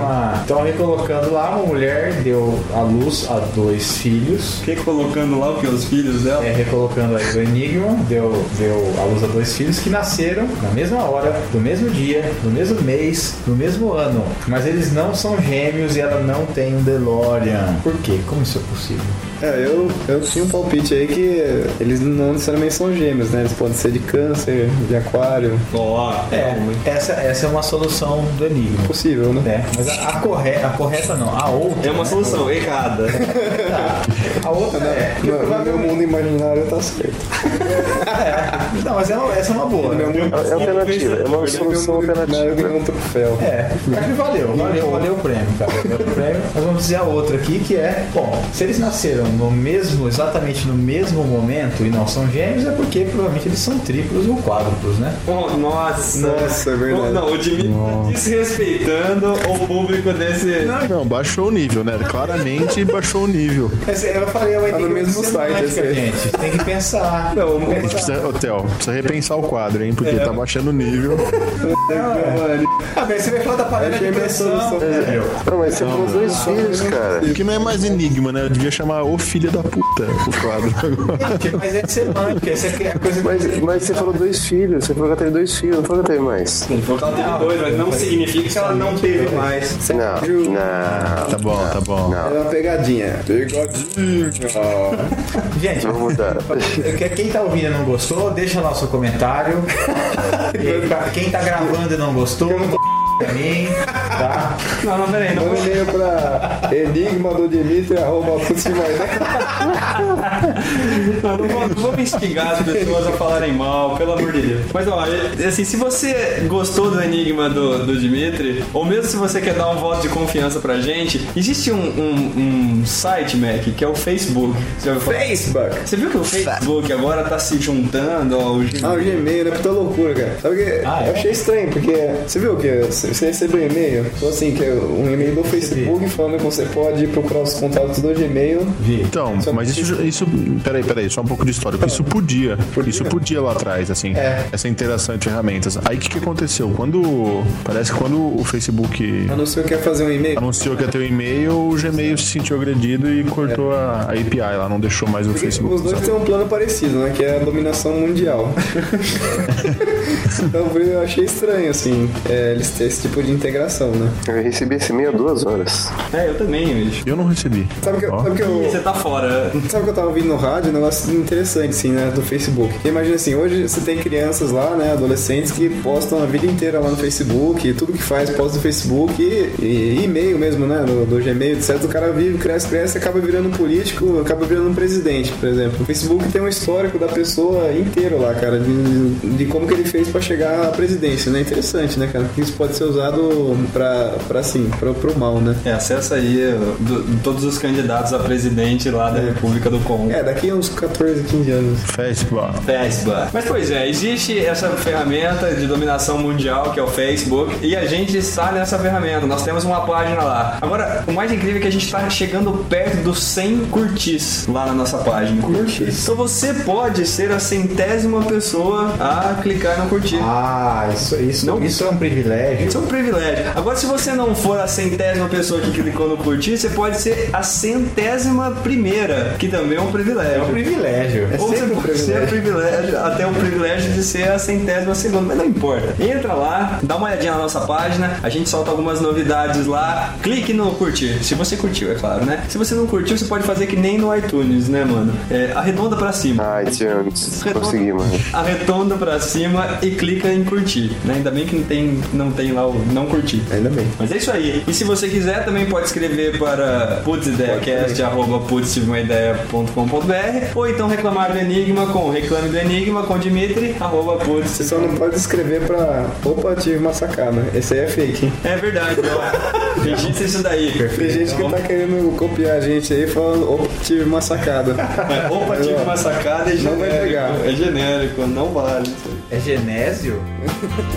Ah, Então, recolocando lá, uma mulher deu à luz a dois filhos. Que colocando lá o que? Os filhos dela? É, recolocando aí o enigma, deu, deu à luz a dois filhos que nasceram na mesma hora, do mesmo dia, no mesmo mês, no mesmo ano. Mas eles não são gêmeos e ela não tem um DeLorean. Por quê? Como isso é possível? É, eu, eu tinha um palpite aí que eles não necessariamente são gêmeos, né? Eles podem ser de câncer, de aquário. Ó, É, essa, essa é uma solução do enigma. Possível, né? né? Mas a, a, corre, a correta não, a outra. É uma né? solução errada. A outra é. que No, no meu provavelmente- mundo imaginário tá certo. É, não, mas é uma- essa é uma boa. né? É alternativa, é uma solução imaginário eu alternativa. ganhei um troféu. É, acho que valeu, valeu, valeu o prêmio, cara. Valeu o prêmio. Nós vamos dizer a outra aqui, que é, bom, se eles nasceram no mesmo, exatamente no mesmo momento e não são gêmeos, é porque provavelmente eles são triplos ou quádruplos, né? Oh, nossa. Nossa, é verdade. Não, o Dimitri tá desrespeitando o público desse. Não, baixou o nível, né? Claramente baixou o nível. Eu falei, é uma Tá no mesmo site, esse aí. gente. Tem que pensar. Não, que pensar. Precisa, Hotel, precisa repensar o quadro, hein? Porque tá baixando o nível. Ah, bem, você vai falar da panela de minha pressão, velho. Não, mas você falou dois filhos, cara. Que não é mais enigma, né? Eu devia chamar o filho da puta o quadro agora. Gente, Mas é semântica, essa aqui é a coisa Mas, mas você falou dois filhos, você falou que ela teve dois filhos, não falou que ela teve mais. Ele falou que ela teve dois, mas não significa que ela não teve mais. Não, não. Tá bom, tá bom. É uma pegadinha. Pegadinha. Gente, Vamos mudar. que- quem tá ouvindo e não gostou, deixa lá o seu comentário. Pra quem tá gravando e não gostou, pra mim, tá? Não, não, peraí, não Manda um e-mail pra enigma do Dimitri, arroba Não, não vou, não vou me instigar as pessoas a falarem mal, pelo amor de Deus. Mas ó, assim, se você gostou do enigma do, do Dimitri, ou mesmo se você quer dar um voto de confiança pra gente, existe um, um, um site, Mac, que é o Facebook. Você? Facebook. Você viu que o Facebook agora tá se juntando ao Ah, o Gmail, né? Puta loucura, cara. Sabe o que? Ah, é? Eu achei estranho, porque você viu que você recebeu um e-mail? Falou assim, que é um e-mail do Facebook falando que você pode procurar os contatos do Gmail. Vi. Então, mas isso, isso. Peraí, peraí, só um pouco de história. Isso podia. Isso podia lá atrás, assim. É. Essa interação entre ferramentas. Aí o que, que aconteceu? Quando. Parece que quando o Facebook Anunciou que quer fazer um e-mail. anunciou que ia ter o e-mail, o Gmail se sentiu agredido e cortou a, a API lá, não deixou mais o Porque Facebook. os dois usar. têm um plano parecido, né? Que é a dominação mundial. então por isso eu achei estranho, assim, é, eles terem esse tipo de integração, né? Eu recebi esse e-mail há duas horas. É, eu também, bicho. Eu não recebi. Sabe que, Ó. sabe que eu. Você tá fora. Sabe o que eu tava ouvindo no rádio? Um negócio interessante, assim, né? Do Facebook. Imagina assim, hoje você tem crianças lá, né? Adolescentes que postam a vida inteira lá no Facebook, tudo que faz posta no Facebook e, e e-mail mesmo, né? Do, do Gmail, etc. O cara vive, cresce, cresce, acaba virando um político, acaba virando um presidente, por exemplo. O Facebook tem um histórico da pessoa inteiro lá, cara, de, de como que ele fez pra chegar à presidência, né? Interessante, né, cara? Porque isso pode ser usado pra, pra assim, pro, pro mal, né? É, acessa aí do- todos os candidatos a presidente lá da República do Congo. É, daqui a uns 14, 15 anos. Facebook. Facebook. Mas pois é, existe essa ferramenta de dominação mundial que é o Facebook e a gente está nessa ferramenta. Nós temos uma página lá. Agora, o mais incrível é que a gente está chegando perto dos 100 curtis lá na nossa página. Curtis. Então você pode ser a centésima pessoa a clicar no curtir. Ah, isso, isso, Não. isso é um privilégio. Isso é um privilégio. Agora, se você não for a centésima pessoa que clicou no curtir, você pode ser a centésima primeira, que também é um privilégio. É um privilégio. Ou você sempre um pode ser privilégio, até o privilégio de ser a centésima segunda, mas não importa. Entra lá, dá uma olhadinha na nossa página, a gente solta algumas novidades lá. Clique no curtir, se você curtiu, é claro, né? Se você não curtiu, você pode fazer que nem no iTunes, né, mano? É, arredonda pra cima. Ai, Jones. Arredonda- Consegui, mano. Arredonda pra cima e clica em curtir, né? Ainda bem que não tem, não tem lá não curtir. Ainda bem. Mas é isso aí. E se você quiser, também pode escrever para putsideacast.com.br ou então reclamar do Enigma com reclame do Enigma com Dimitri, arroba putz. Você só não pode escrever pra. Opa, tive uma sacada. Esse aí é fake, hein? É verdade, ó. Registra isso daí. Tem gente que tá querendo copiar a gente aí falando, opa, tive uma sacada. É, Opa, tive uma sacada é Não vai genérico. pegar. É genérico, não vale. É genésio?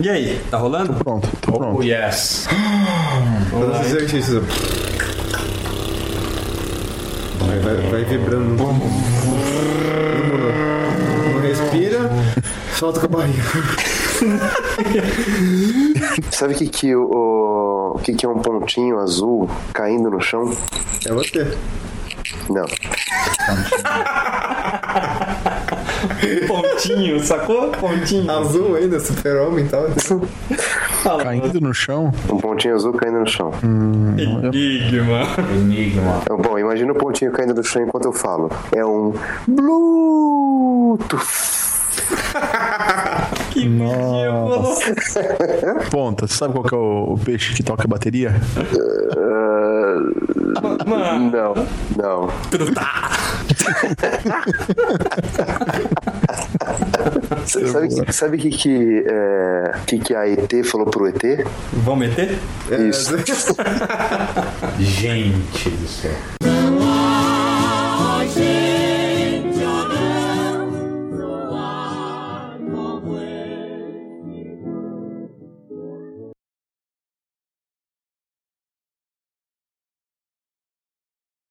E aí, tá rolando? Pronto, tô Oh, pronto. yes. Todos os exercícios. Vai, vai, vai vibrando. Não respira, solta com a barriga. Sabe o que, que, o, o, o que, que é um pontinho azul caindo no chão? É você. Não. Pontinho, sacou? Pontinho. Azul ainda, super-homem e tal. Caindo no chão. Um pontinho azul caindo no chão. Enigma. Enigma. Bom, imagina o pontinho caindo no chão enquanto eu falo. É um Bluetooth. Que Nossa. Ponta, você sabe qual que é o, o peixe que toca bateria? Mano. Não, não sabe que, sabe que, que, é, que, que, a ET falou pro ET? vão meter é. Isso. Gente do céu.